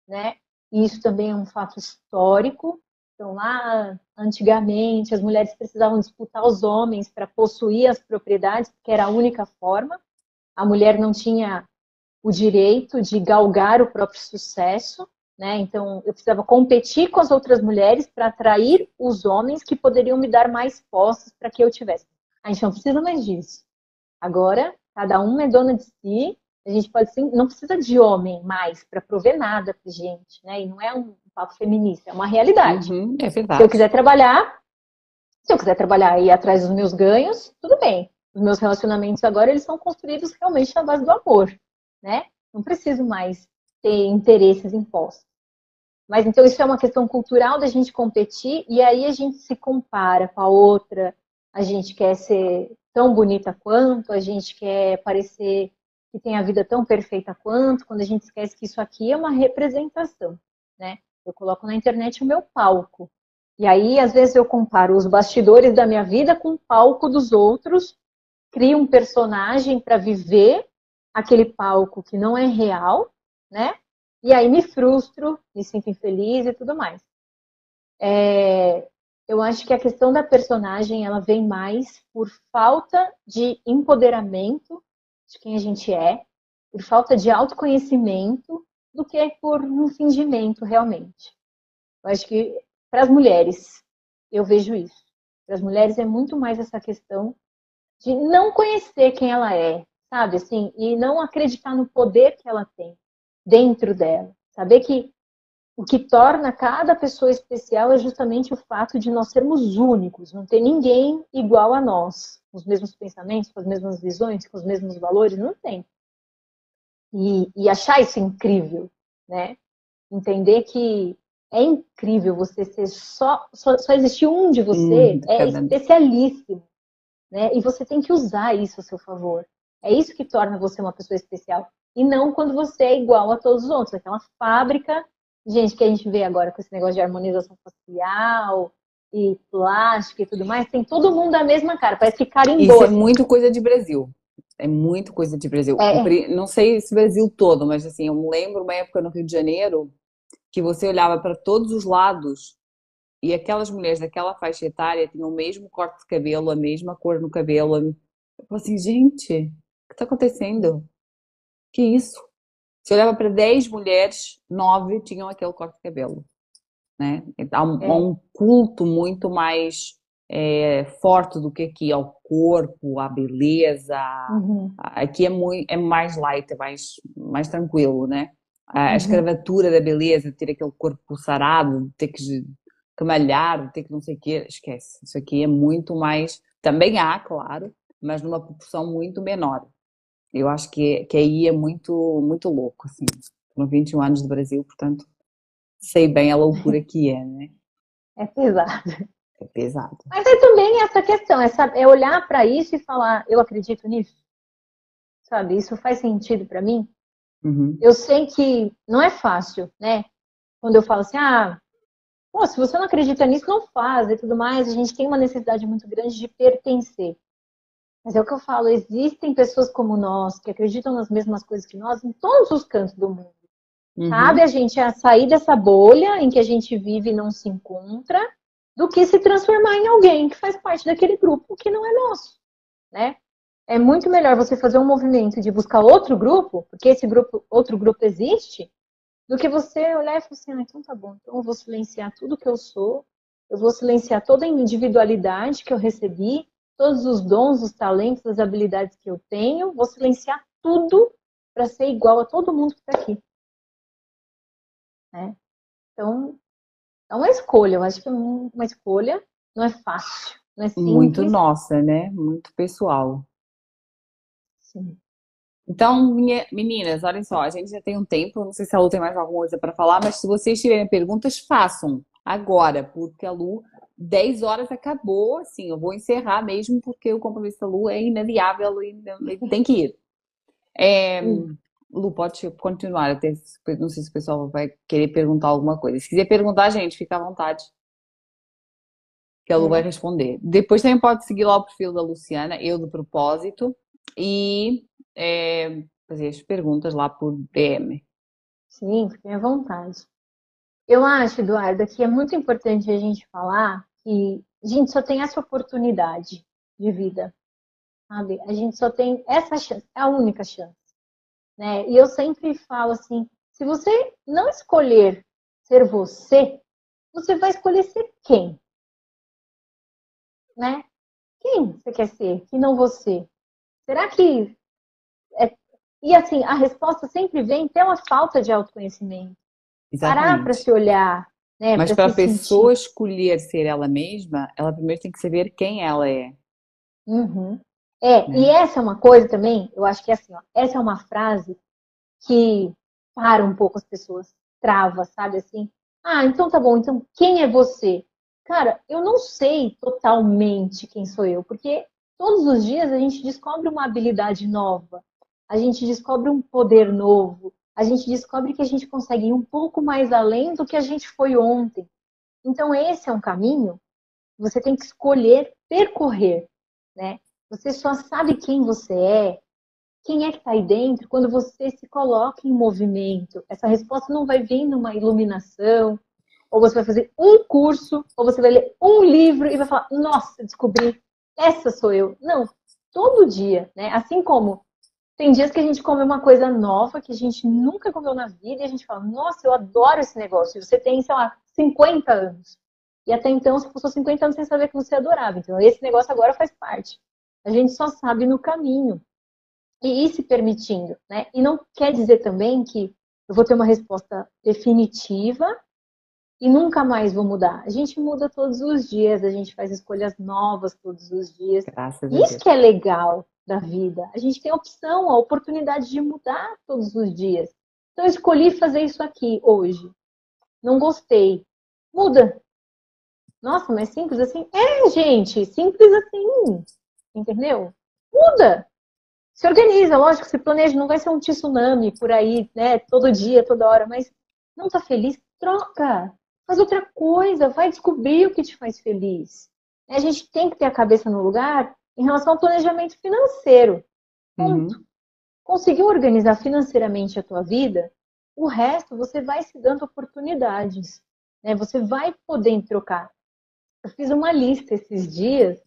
[SPEAKER 3] né? E isso também é um fato histórico. Então, lá antigamente, as mulheres precisavam disputar os homens para possuir as propriedades, porque era a única forma. A mulher não tinha o direito de galgar o próprio sucesso, né? Então eu precisava competir com as outras mulheres para atrair os homens que poderiam me dar mais posses para que eu tivesse. A gente não precisa mais disso. Agora, cada uma é dona de si. A gente pode sim, não precisa de homem mais para prover nada para gente, né? E não é um papo feminista, é uma realidade.
[SPEAKER 2] Uhum, é verdade.
[SPEAKER 3] Se eu quiser trabalhar, se eu quiser trabalhar e ir atrás dos meus ganhos, tudo bem. Os meus relacionamentos agora eles são construídos realmente na base do amor né? Não preciso mais ter interesses impostos. Mas então isso é uma questão cultural da gente competir e aí a gente se compara com a outra, a gente quer ser tão bonita quanto, a gente quer parecer que tem a vida tão perfeita quanto, quando a gente esquece que isso aqui é uma representação, né? Eu coloco na internet o meu palco. E aí, às vezes, eu comparo os bastidores da minha vida com o palco dos outros, crio um personagem para viver aquele palco que não é real, né? E aí me frustro, me sinto infeliz e tudo mais. É, eu acho que a questão da personagem ela vem mais por falta de empoderamento de quem a gente é, por falta de autoconhecimento, do que por um fingimento realmente. Eu acho que para as mulheres eu vejo isso. Para as mulheres é muito mais essa questão de não conhecer quem ela é, sabe? Assim, e não acreditar no poder que ela tem dentro dela. Saber que o que torna cada pessoa especial é justamente o fato de nós sermos únicos, não ter ninguém igual a nós, com os mesmos pensamentos, com as mesmas visões, com os mesmos valores, não tem. E, e achar isso incrível, né? Entender que é incrível você ser só, só, só existir um de você, hum, é especialíssimo, né? E você tem que usar isso a seu favor. É isso que torna você uma pessoa especial. E não quando você é igual a todos os outros. Aquela fábrica, gente, que a gente vê agora com esse negócio de harmonização facial e plástico e tudo mais, tem todo mundo a mesma cara, parece que carimbou.
[SPEAKER 2] Isso é muito coisa de Brasil. É muito coisa de Brasil. É. Não sei se Brasil todo, mas assim, eu me lembro uma época no Rio de Janeiro que você olhava para todos os lados e aquelas mulheres daquela faixa etária tinham o mesmo corte de cabelo, a mesma cor no cabelo. Eu falei assim, gente, que está acontecendo? Que isso? Se olhava para 10 mulheres, 9 tinham aquele corte de cabelo. Né? Há um, é. um culto muito mais é, forte do que aqui ao corpo, à beleza. Uhum. Aqui é, muito, é mais light, é mais, mais tranquilo, né? A uhum. escravatura da beleza, ter aquele corpo sarado, ter que, que malhar, ter que não sei o quê, esquece. Isso aqui é muito mais. Também há, claro, mas numa proporção muito menor. Eu acho que, que aí é muito, muito louco, assim. Tenho 21 anos de Brasil, portanto, sei bem a loucura que é, né?
[SPEAKER 3] É pesado.
[SPEAKER 2] É pesado.
[SPEAKER 3] Mas é também essa questão, essa, é olhar para isso e falar, eu acredito nisso. Sabe, isso faz sentido para mim?
[SPEAKER 2] Uhum.
[SPEAKER 3] Eu sei que não é fácil, né? Quando eu falo assim, ah, pô, se você não acredita nisso, não faz e tudo mais. A gente tem uma necessidade muito grande de pertencer. Mas é o que eu falo, existem pessoas como nós, que acreditam nas mesmas coisas que nós, em todos os cantos do mundo.
[SPEAKER 2] Uhum.
[SPEAKER 3] Cabe a gente a sair dessa bolha em que a gente vive e não se encontra, do que se transformar em alguém que faz parte daquele grupo que não é nosso, né? É muito melhor você fazer um movimento de buscar outro grupo, porque esse grupo, outro grupo existe, do que você olhar e falar assim, ah, então tá bom, então eu vou silenciar tudo que eu sou, eu vou silenciar toda a individualidade que eu recebi, todos os dons, os talentos, as habilidades que eu tenho, vou silenciar tudo para ser igual a todo mundo que está aqui. Né? Então, é uma escolha, eu acho que é uma escolha, não é fácil, não é simples.
[SPEAKER 2] Muito nossa, né? Muito pessoal.
[SPEAKER 3] Sim.
[SPEAKER 2] Então, minha- meninas, olhem só, a gente já tem um tempo, não sei se a Lu tem mais alguma coisa para falar, mas se vocês tiverem perguntas, façam agora, porque a Lu, 10 horas acabou, assim, eu vou encerrar mesmo, porque o compromisso da Lu é inadiável e tem que ir. É, Lu, pode continuar, até, não sei se o pessoal vai querer perguntar alguma coisa. Se quiser perguntar, gente, fica à vontade, que a Lu vai responder. Depois também pode seguir lá o perfil da Luciana, eu do propósito, e é, fazer as perguntas lá por DM.
[SPEAKER 3] Sim, fiquem à vontade. Eu acho, Eduarda, que é muito importante a gente falar que a gente só tem essa oportunidade de vida, sabe? A gente só tem essa chance, é a única chance, né? E eu sempre falo assim, se você não escolher ser você, você vai escolher ser quem? Né? Quem você quer ser, que não você? Será que é... E assim, a resposta sempre vem pela falta de autoconhecimento parar para
[SPEAKER 2] Exatamente.
[SPEAKER 3] se olhar, né?
[SPEAKER 2] Mas
[SPEAKER 3] pra
[SPEAKER 2] para a
[SPEAKER 3] se sentir.
[SPEAKER 2] pessoa escolher ser ela mesma, ela primeiro tem que saber quem ela é.
[SPEAKER 3] Uhum. É,
[SPEAKER 2] Né?
[SPEAKER 3] e essa é uma coisa também, eu acho que é assim, ó, essa é uma frase que para um pouco as pessoas, trava, sabe assim? Ah, então tá bom, então quem é você? Cara, eu não sei totalmente quem sou eu, porque todos os dias a gente descobre uma habilidade nova, a gente descobre um poder novo, a gente descobre que a gente consegue ir um pouco mais além do que a gente foi ontem. Então, esse é um caminho que você tem que escolher percorrer, né? Você só sabe quem você é, quem é que está aí dentro, quando você se coloca em movimento. Essa resposta não vai vir numa iluminação, ou você vai fazer um curso, ou você vai ler um livro e vai falar, nossa, descobri, essa sou eu. Não, todo dia, né? Assim como tem dias que a gente come uma coisa nova que a gente nunca comeu na vida e a gente fala, nossa, eu adoro esse negócio. E você tem, sei lá, 50 anos. E até então você passou 50 anos sem saber que você adorava. Então esse negócio agora faz parte. A gente só sabe no caminho. E ir se permitindo, né? E não quer dizer também que eu vou ter uma resposta definitiva e nunca mais vou mudar. A gente muda todos os dias, a gente faz escolhas novas todos os dias.
[SPEAKER 2] Graças a
[SPEAKER 3] Isso que é legal da vida. A gente tem a opção, a oportunidade de mudar todos os dias. Então eu escolhi fazer isso aqui hoje. Não gostei. Muda. Nossa, mas simples assim? É, gente, simples assim. Entendeu? Muda. Se organiza, lógico, se planeja, não vai ser um tsunami por aí, né, todo dia, toda hora, mas não tá feliz? Troca. Faz outra coisa, vai descobrir o que te faz feliz. A gente tem que ter a cabeça no lugar em relação ao planejamento financeiro.
[SPEAKER 2] Uhum.
[SPEAKER 3] Ponto. Conseguiu organizar financeiramente a tua vida, o resto você vai se dando oportunidades. Né? Você vai poder trocar. Eu fiz uma lista esses dias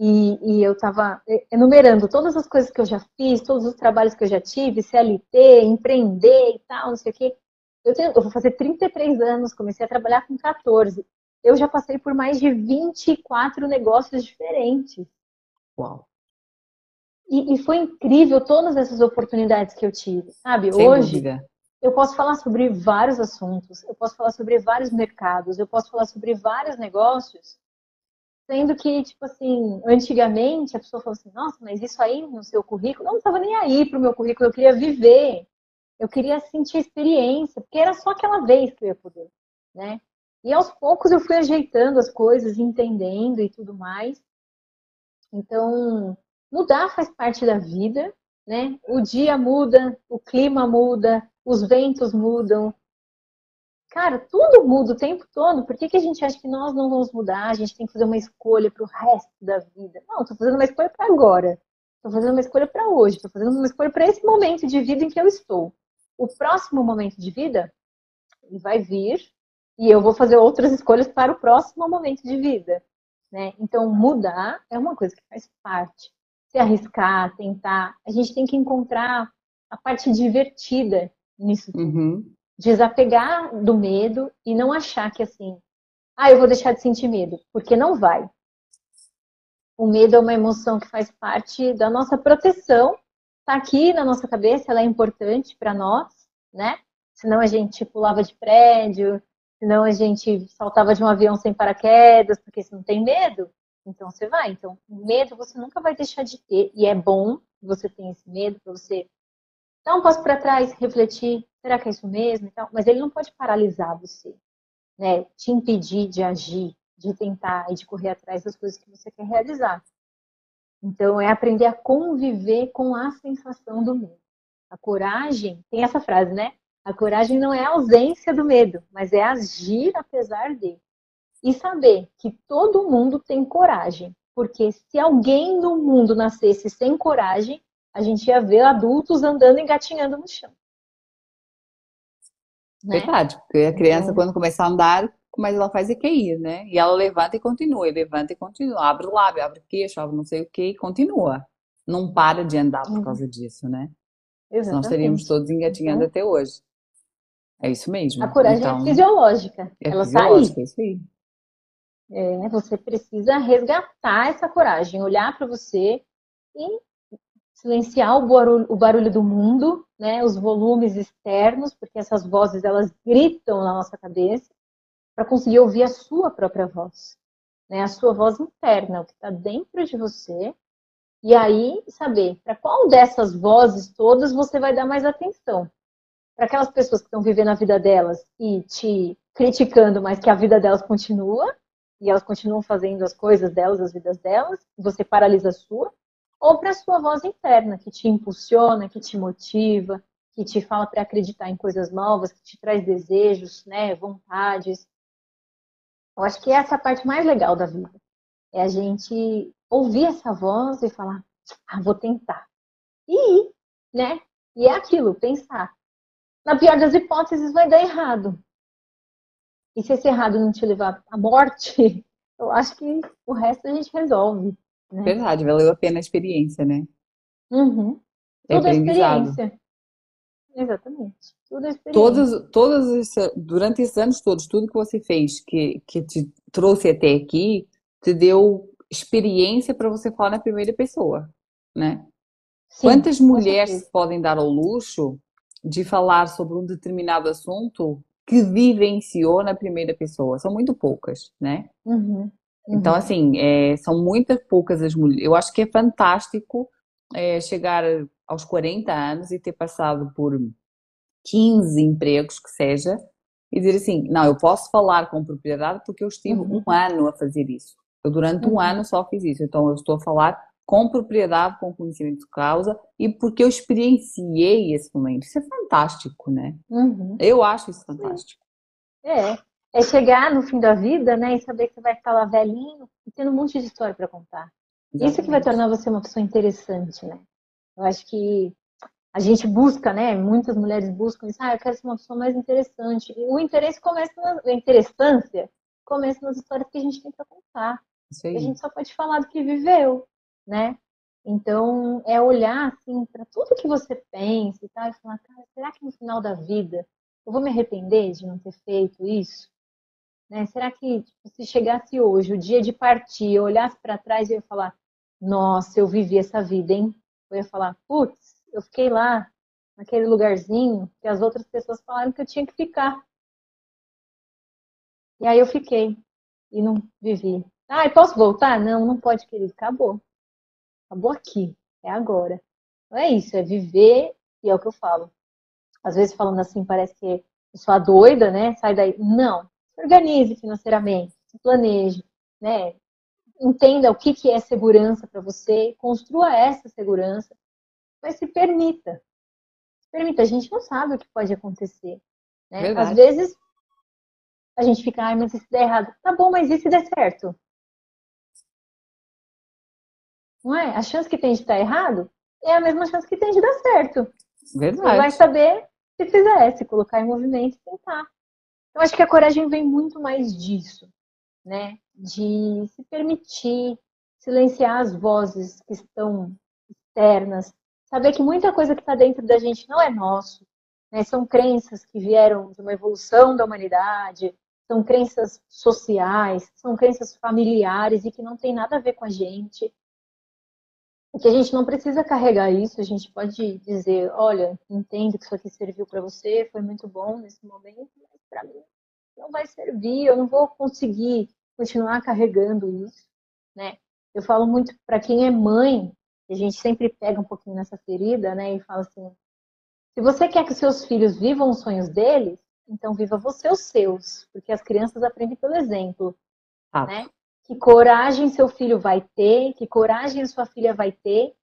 [SPEAKER 3] e, e eu estava enumerando todas as coisas que eu já fiz, todos os trabalhos que eu já tive, CLT, empreender e tal, não sei o quê. Eu, tenho, eu vou fazer 33 anos, comecei a trabalhar com 14. Eu já passei por mais de 24 negócios diferentes. E, e, foi incrível todas essas oportunidades que eu tive, sabe?
[SPEAKER 2] Sem
[SPEAKER 3] Hoje
[SPEAKER 2] dúvida.
[SPEAKER 3] eu posso falar sobre vários assuntos, eu posso falar sobre vários mercados, eu posso falar sobre vários negócios, sendo que, tipo assim, antigamente a pessoa falou assim, nossa, mas isso aí no seu currículo, eu não estava nem aí pro meu currículo, eu queria viver, eu queria sentir experiência, porque era só aquela vez que eu ia poder, né? E aos poucos eu fui ajeitando as coisas, entendendo e tudo mais. Então, mudar faz parte da vida, né? O dia muda, o clima muda, os ventos mudam. Cara, tudo muda o tempo todo. Por que, que a gente acha que nós não vamos mudar? A gente tem que fazer uma escolha para o resto da vida. Não, estou fazendo uma escolha para agora. Estou fazendo uma escolha para hoje. Estou fazendo uma escolha para esse momento de vida em que eu estou. O próximo momento de vida, ele vai vir e eu vou fazer outras escolhas para o próximo momento de vida. Né? Então, mudar é uma coisa que faz parte. Se arriscar, tentar. A gente tem que encontrar a parte divertida nisso tudo. Uhum. Desapegar do medo e não achar que assim, ah, eu vou deixar de sentir medo, porque não vai. O medo é uma emoção que faz parte da nossa proteção, tá aqui na nossa cabeça, ela é importante para nós, né? Senão a gente pulava de prédio, senão a gente saltava de um avião sem paraquedas, porque você não tem medo, então você vai. Então, medo você nunca vai deixar de ter, e é bom que você tenha esse medo para você dar um passo para trás, refletir, será que é isso mesmo? Então, mas ele não pode paralisar você, né? Te impedir de agir, de tentar e de correr atrás das coisas que você quer realizar. Então, é aprender a conviver com a sensação do medo. A coragem, tem essa frase, né? A coragem não é a ausência do medo, mas é agir apesar de. E saber que todo mundo tem coragem. Porque se alguém no mundo nascesse sem coragem, a gente ia ver adultos andando engatinhando no chão.
[SPEAKER 2] Né? Verdade, porque a criança, então... quando começa a andar, mas ela faz EQI, né? E ela levanta e continua, e levanta e continua, abre o lábio, abre o queixo, abre não sei o que, e continua. Não para de andar por uhum. causa disso, né? Exatamente. Nós estaríamos todos engatinhando então... até hoje. É isso mesmo.
[SPEAKER 3] A coragem é então, é fisiológica. É ela está aí. É aí. É, você precisa resgatar essa coragem, olhar para você e silenciar o barulho, o barulho, do mundo, né, os volumes externos, porque essas vozes elas gritam na nossa cabeça, para conseguir ouvir a sua própria voz, né, a sua voz interna, o que está dentro de você, e aí saber para qual dessas vozes todas você vai dar mais atenção para aquelas pessoas que estão vivendo a vida delas e te criticando, mas que a vida delas continua, e elas continuam fazendo as coisas delas, as vidas delas, você paralisa a sua, ou para a sua voz interna, que te impulsiona, que te motiva, que te fala para acreditar em coisas novas, que te traz desejos, né, vontades. Eu acho que essa é a parte mais legal da vida. É a gente ouvir essa voz e falar, ah, vou tentar. E ir, né? E é aquilo, pensar na pior das hipóteses, vai dar errado. E se esse errado não te levar à morte, eu acho que o resto a gente resolve. Né?
[SPEAKER 2] Verdade, valeu a pena a experiência, né?
[SPEAKER 3] Uhum. É Tudo é experiência. Exatamente. Tudo é experiência.
[SPEAKER 2] Todos, todos durante esses anos todos, tudo que você fez que, que te trouxe até aqui, te deu experiência para você falar na primeira pessoa, né? Sim, Quantas mulheres podem dar ao luxo de falar sobre um determinado assunto que vivenciou na primeira pessoa. São muito poucas, né? Uhum, uhum. Então, assim, é, são muitas poucas as mulheres. Eu acho que é fantástico é, chegar aos 40 anos e ter passado por 15 empregos que seja e dizer assim, não, eu posso falar com propriedade porque eu estive uhum. um ano a fazer isso. Eu durante um uhum. ano só fiz isso. Então, eu estou a falar com propriedade, com conhecimento de causa e porque eu experienciei esse momento. Isso é fantástico, né? Uhum. Eu acho isso fantástico.
[SPEAKER 3] É. É chegar no fim da vida, né, e saber que você vai estar lá velhinho e tendo um monte de história para contar. Exatamente. Isso que vai tornar você uma pessoa interessante, né? Eu acho que a gente busca, né? Muitas mulheres buscam isso. Ah, eu quero ser uma pessoa mais interessante. E o interesse começa na a interessância começa nas histórias que a gente tem para contar. A gente só pode falar do que viveu né? Então, é olhar assim para tudo que você pensa e tal e falar, cara, será que no final da vida eu vou me arrepender de não ter feito isso? Né? Será que tipo, se chegasse hoje, o dia de partir, eu olhasse para trás e eu ia falar, nossa, eu vivi essa vida, hein? Eu ia falar, putz, eu fiquei lá naquele lugarzinho que as outras pessoas falaram que eu tinha que ficar. E aí eu fiquei e não vivi. Ah, posso voltar? Não, não pode, querido, acabou acabou aqui, é agora. Não é isso, é viver, e é o que eu falo. Às vezes falando assim, parece que eu sou a doida, né? Sai daí. Não, se organize financeiramente, se planeje, né? Entenda o que, que é segurança para você, construa essa segurança, mas se permita. Se permita, a gente não sabe o que pode acontecer. Né? Às vezes a gente fica, ai, mas se der errado, tá bom, mas e se der certo? Não é? A chance que tem de estar errado é a mesma chance que tem de dar certo.
[SPEAKER 2] Verdade.
[SPEAKER 3] Você vai saber se fizer, se colocar em movimento e tentar. Eu acho que a coragem vem muito mais disso, né? De se permitir silenciar as vozes que estão externas, saber que muita coisa que está dentro da gente não é nosso, né? São crenças que vieram de uma evolução da humanidade, são crenças sociais, são crenças familiares e que não tem nada a ver com a gente que a gente não precisa carregar isso, a gente pode dizer, olha, entendo que isso aqui serviu para você, foi muito bom nesse momento, mas para mim não vai servir, eu não vou conseguir continuar carregando isso, né? Eu falo muito para quem é mãe, a gente sempre pega um pouquinho nessa ferida, né, e fala assim: se você quer que seus filhos vivam os sonhos deles, então viva você os seus, porque as crianças aprendem pelo exemplo, ah. né? Que coragem seu filho vai ter, que coragem sua filha vai ter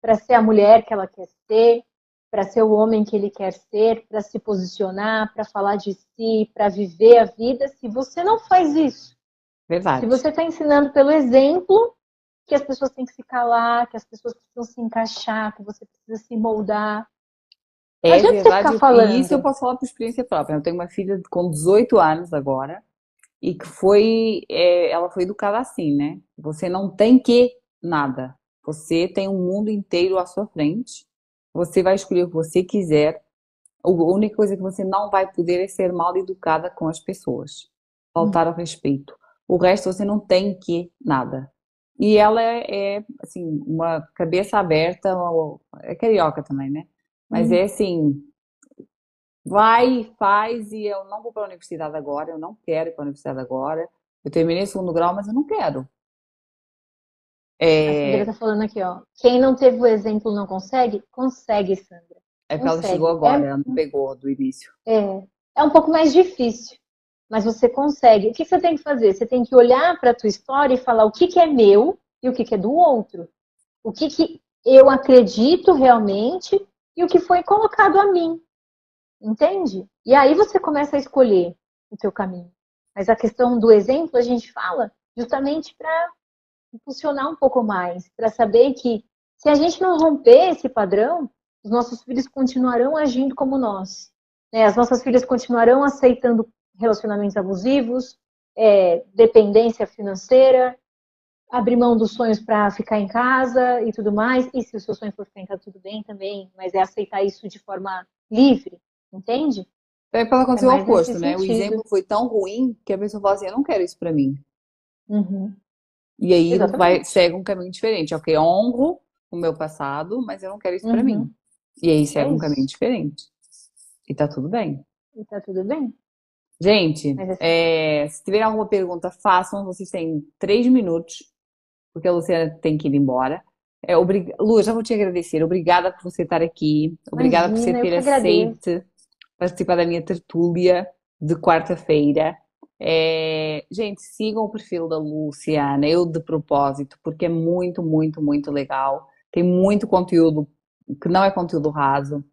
[SPEAKER 3] para ser a mulher que ela quer ser, para ser o homem que ele quer ser, para se posicionar, para falar de si, para viver a vida, se você não faz isso.
[SPEAKER 2] Verdade.
[SPEAKER 3] Se você está ensinando pelo exemplo que as pessoas têm que se calar, que as pessoas precisam se encaixar, que você precisa se moldar.
[SPEAKER 2] É verdade, isso eu posso falar por experiência própria. Eu tenho uma filha com 18 anos agora, e que foi, é, ela foi educada assim, né? Você não tem que nada. Você tem um mundo inteiro à sua frente. Você vai escolher o que você quiser. A única coisa que você não vai poder é ser mal educada com as pessoas. Faltar hum. ao respeito. O resto você não tem que nada. E ela é, é assim, uma cabeça aberta, é carioca também, né? Mas hum. é assim, vai, faz, e eu não vou para a universidade agora, eu não quero ir para a universidade agora. Eu terminei o segundo grau, mas eu não quero.
[SPEAKER 3] É... A Sandra está falando aqui, ó. Quem não teve o exemplo não consegue? Consegue, Sandra.
[SPEAKER 2] É porque ela chegou agora, é... ela não pegou do início.
[SPEAKER 3] É. É um pouco mais difícil, mas você consegue. O que você tem que fazer? Você tem que olhar para a tua história e falar o que, que é meu e o que, que é do outro. O que, que eu acredito realmente e o que foi colocado a mim. Entende? E aí você começa a escolher o teu caminho. Mas a questão do exemplo a gente fala justamente para impulsionar um pouco mais, para saber que se a gente não romper esse padrão, os nossos filhos continuarão agindo como nós. Né? As nossas filhas continuarão aceitando relacionamentos abusivos, é, dependência financeira, abrir mão dos sonhos para ficar em casa e tudo mais. E se o seu sonho for ficar em casa, tudo bem também, mas é aceitar isso de forma livre, Entende?
[SPEAKER 2] É para acontecer é o oposto, né? Sentido. O exemplo foi tão ruim que a pessoa fala assim: eu não quero isso para mim.
[SPEAKER 3] Uhum.
[SPEAKER 2] E aí vai, segue um caminho diferente. Ok, honro o meu passado, mas eu não quero isso uhum. para mim. E aí segue é um caminho diferente. E tá tudo bem.
[SPEAKER 3] E tá tudo bem.
[SPEAKER 2] Gente, assim... é, se tiver alguma pergunta, façam. Vocês têm três minutos, porque a Luciana tem que ir embora. É, obrig... Lu, já vou te agradecer. Obrigada por você estar aqui. Obrigada Imagina, por você ter aceito participar da minha tertúlia de quarta-feira. É, gente, sigam o perfil da Luciana, eu de propósito, porque é muito, muito, muito legal. Tem muito conteúdo que não é conteúdo raso.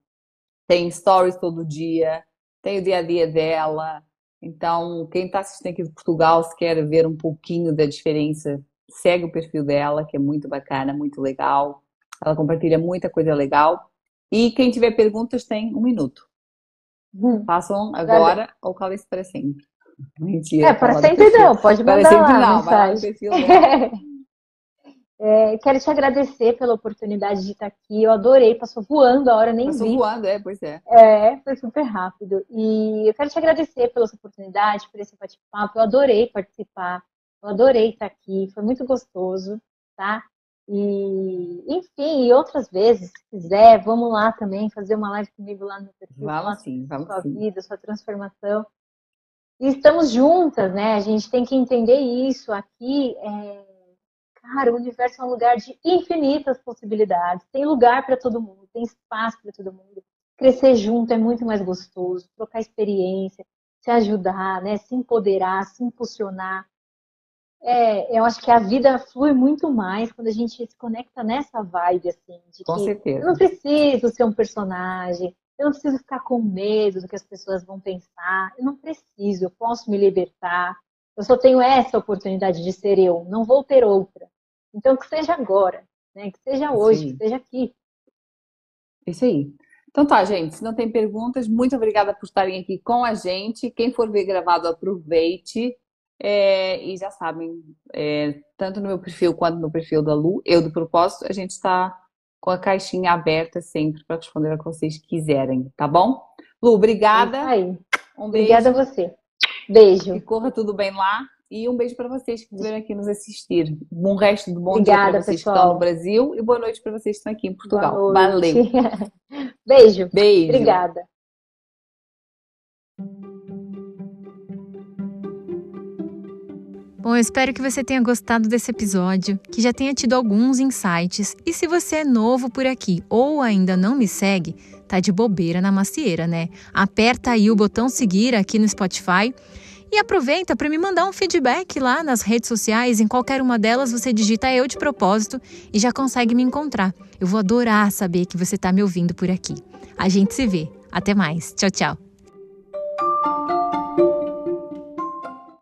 [SPEAKER 2] Tem stories todo dia, tem o dia a dia dela. Então, quem está assistindo aqui de Portugal, se quer ver um pouquinho da diferença, segue o perfil dela, que é muito bacana, muito legal. Ela compartilha muita coisa legal. E quem tiver perguntas tem um minuto. Hum. Façam agora ou calem-se para sempre.
[SPEAKER 3] Mentira. É, para sempre não, pode mandar para sempre lá, não, vai lá é, quero te agradecer pela oportunidade de estar aqui. Eu adorei, passou voando a hora, nem
[SPEAKER 2] passou
[SPEAKER 3] vi.
[SPEAKER 2] Passou voando, é, pois é.
[SPEAKER 3] É, foi super rápido. E eu quero te agradecer pela sua oportunidade, por esse bate-papo. Eu adorei participar, eu adorei estar aqui, foi muito gostoso, tá? E, enfim, e outras vezes, se quiser, vamos lá também fazer uma live comigo lá no perfil.
[SPEAKER 2] Vamos sim, vamos
[SPEAKER 3] sua
[SPEAKER 2] sim.
[SPEAKER 3] vida, sua transformação. E estamos juntas, né? A gente tem que entender isso. Aqui, é... cara, o universo é um lugar de infinitas possibilidades. Tem lugar para todo mundo, tem espaço para todo mundo. Crescer junto é muito mais gostoso, trocar experiência. se ajudar, né? Se empoderar, se impulsionar. É, eu acho que a vida flui muito mais quando a gente se conecta nessa vibe, assim, de
[SPEAKER 2] com
[SPEAKER 3] que
[SPEAKER 2] certeza.
[SPEAKER 3] eu não preciso ser um personagem, eu não preciso ficar com medo do que as pessoas vão pensar, eu não preciso, eu posso me libertar, eu só tenho essa oportunidade de ser eu, não vou ter outra. Então, que seja agora, né? que seja hoje, Sim. que seja aqui.
[SPEAKER 2] Isso aí. Então tá, gente. Se não tem perguntas, muito obrigada por estarem aqui com a gente. Quem for ver gravado, aproveite. É, e já sabem, é, tanto no meu perfil quanto no perfil da Lu, eu do propósito, a gente está com a caixinha aberta sempre para responder a que vocês quiserem, tá bom? Lu, obrigada. É
[SPEAKER 3] aí. Um beijo. Obrigada a você. Beijo.
[SPEAKER 2] Que corra tudo bem lá. E um beijo para vocês que estiveram aqui nos assistir. Bom resto do bom
[SPEAKER 3] Obrigada,
[SPEAKER 2] dia para vocês
[SPEAKER 3] pessoal.
[SPEAKER 2] que estão no Brasil e boa noite para vocês que estão aqui em Portugal. Valeu.
[SPEAKER 3] beijo.
[SPEAKER 2] Beijo.
[SPEAKER 3] Obrigada.
[SPEAKER 4] Bom, eu espero que você tenha gostado desse episódio, que já tenha tido alguns insights. E se você é novo por aqui ou ainda não me segue, tá de bobeira na macieira, né? Aperta aí o botão seguir aqui no Spotify e aproveita para me mandar um feedback lá nas redes sociais. Em qualquer uma delas, você digita Eu de Propósito e já consegue me encontrar. Eu vou adorar saber que você está me ouvindo por aqui. A gente se vê. Até mais. Tchau, tchau.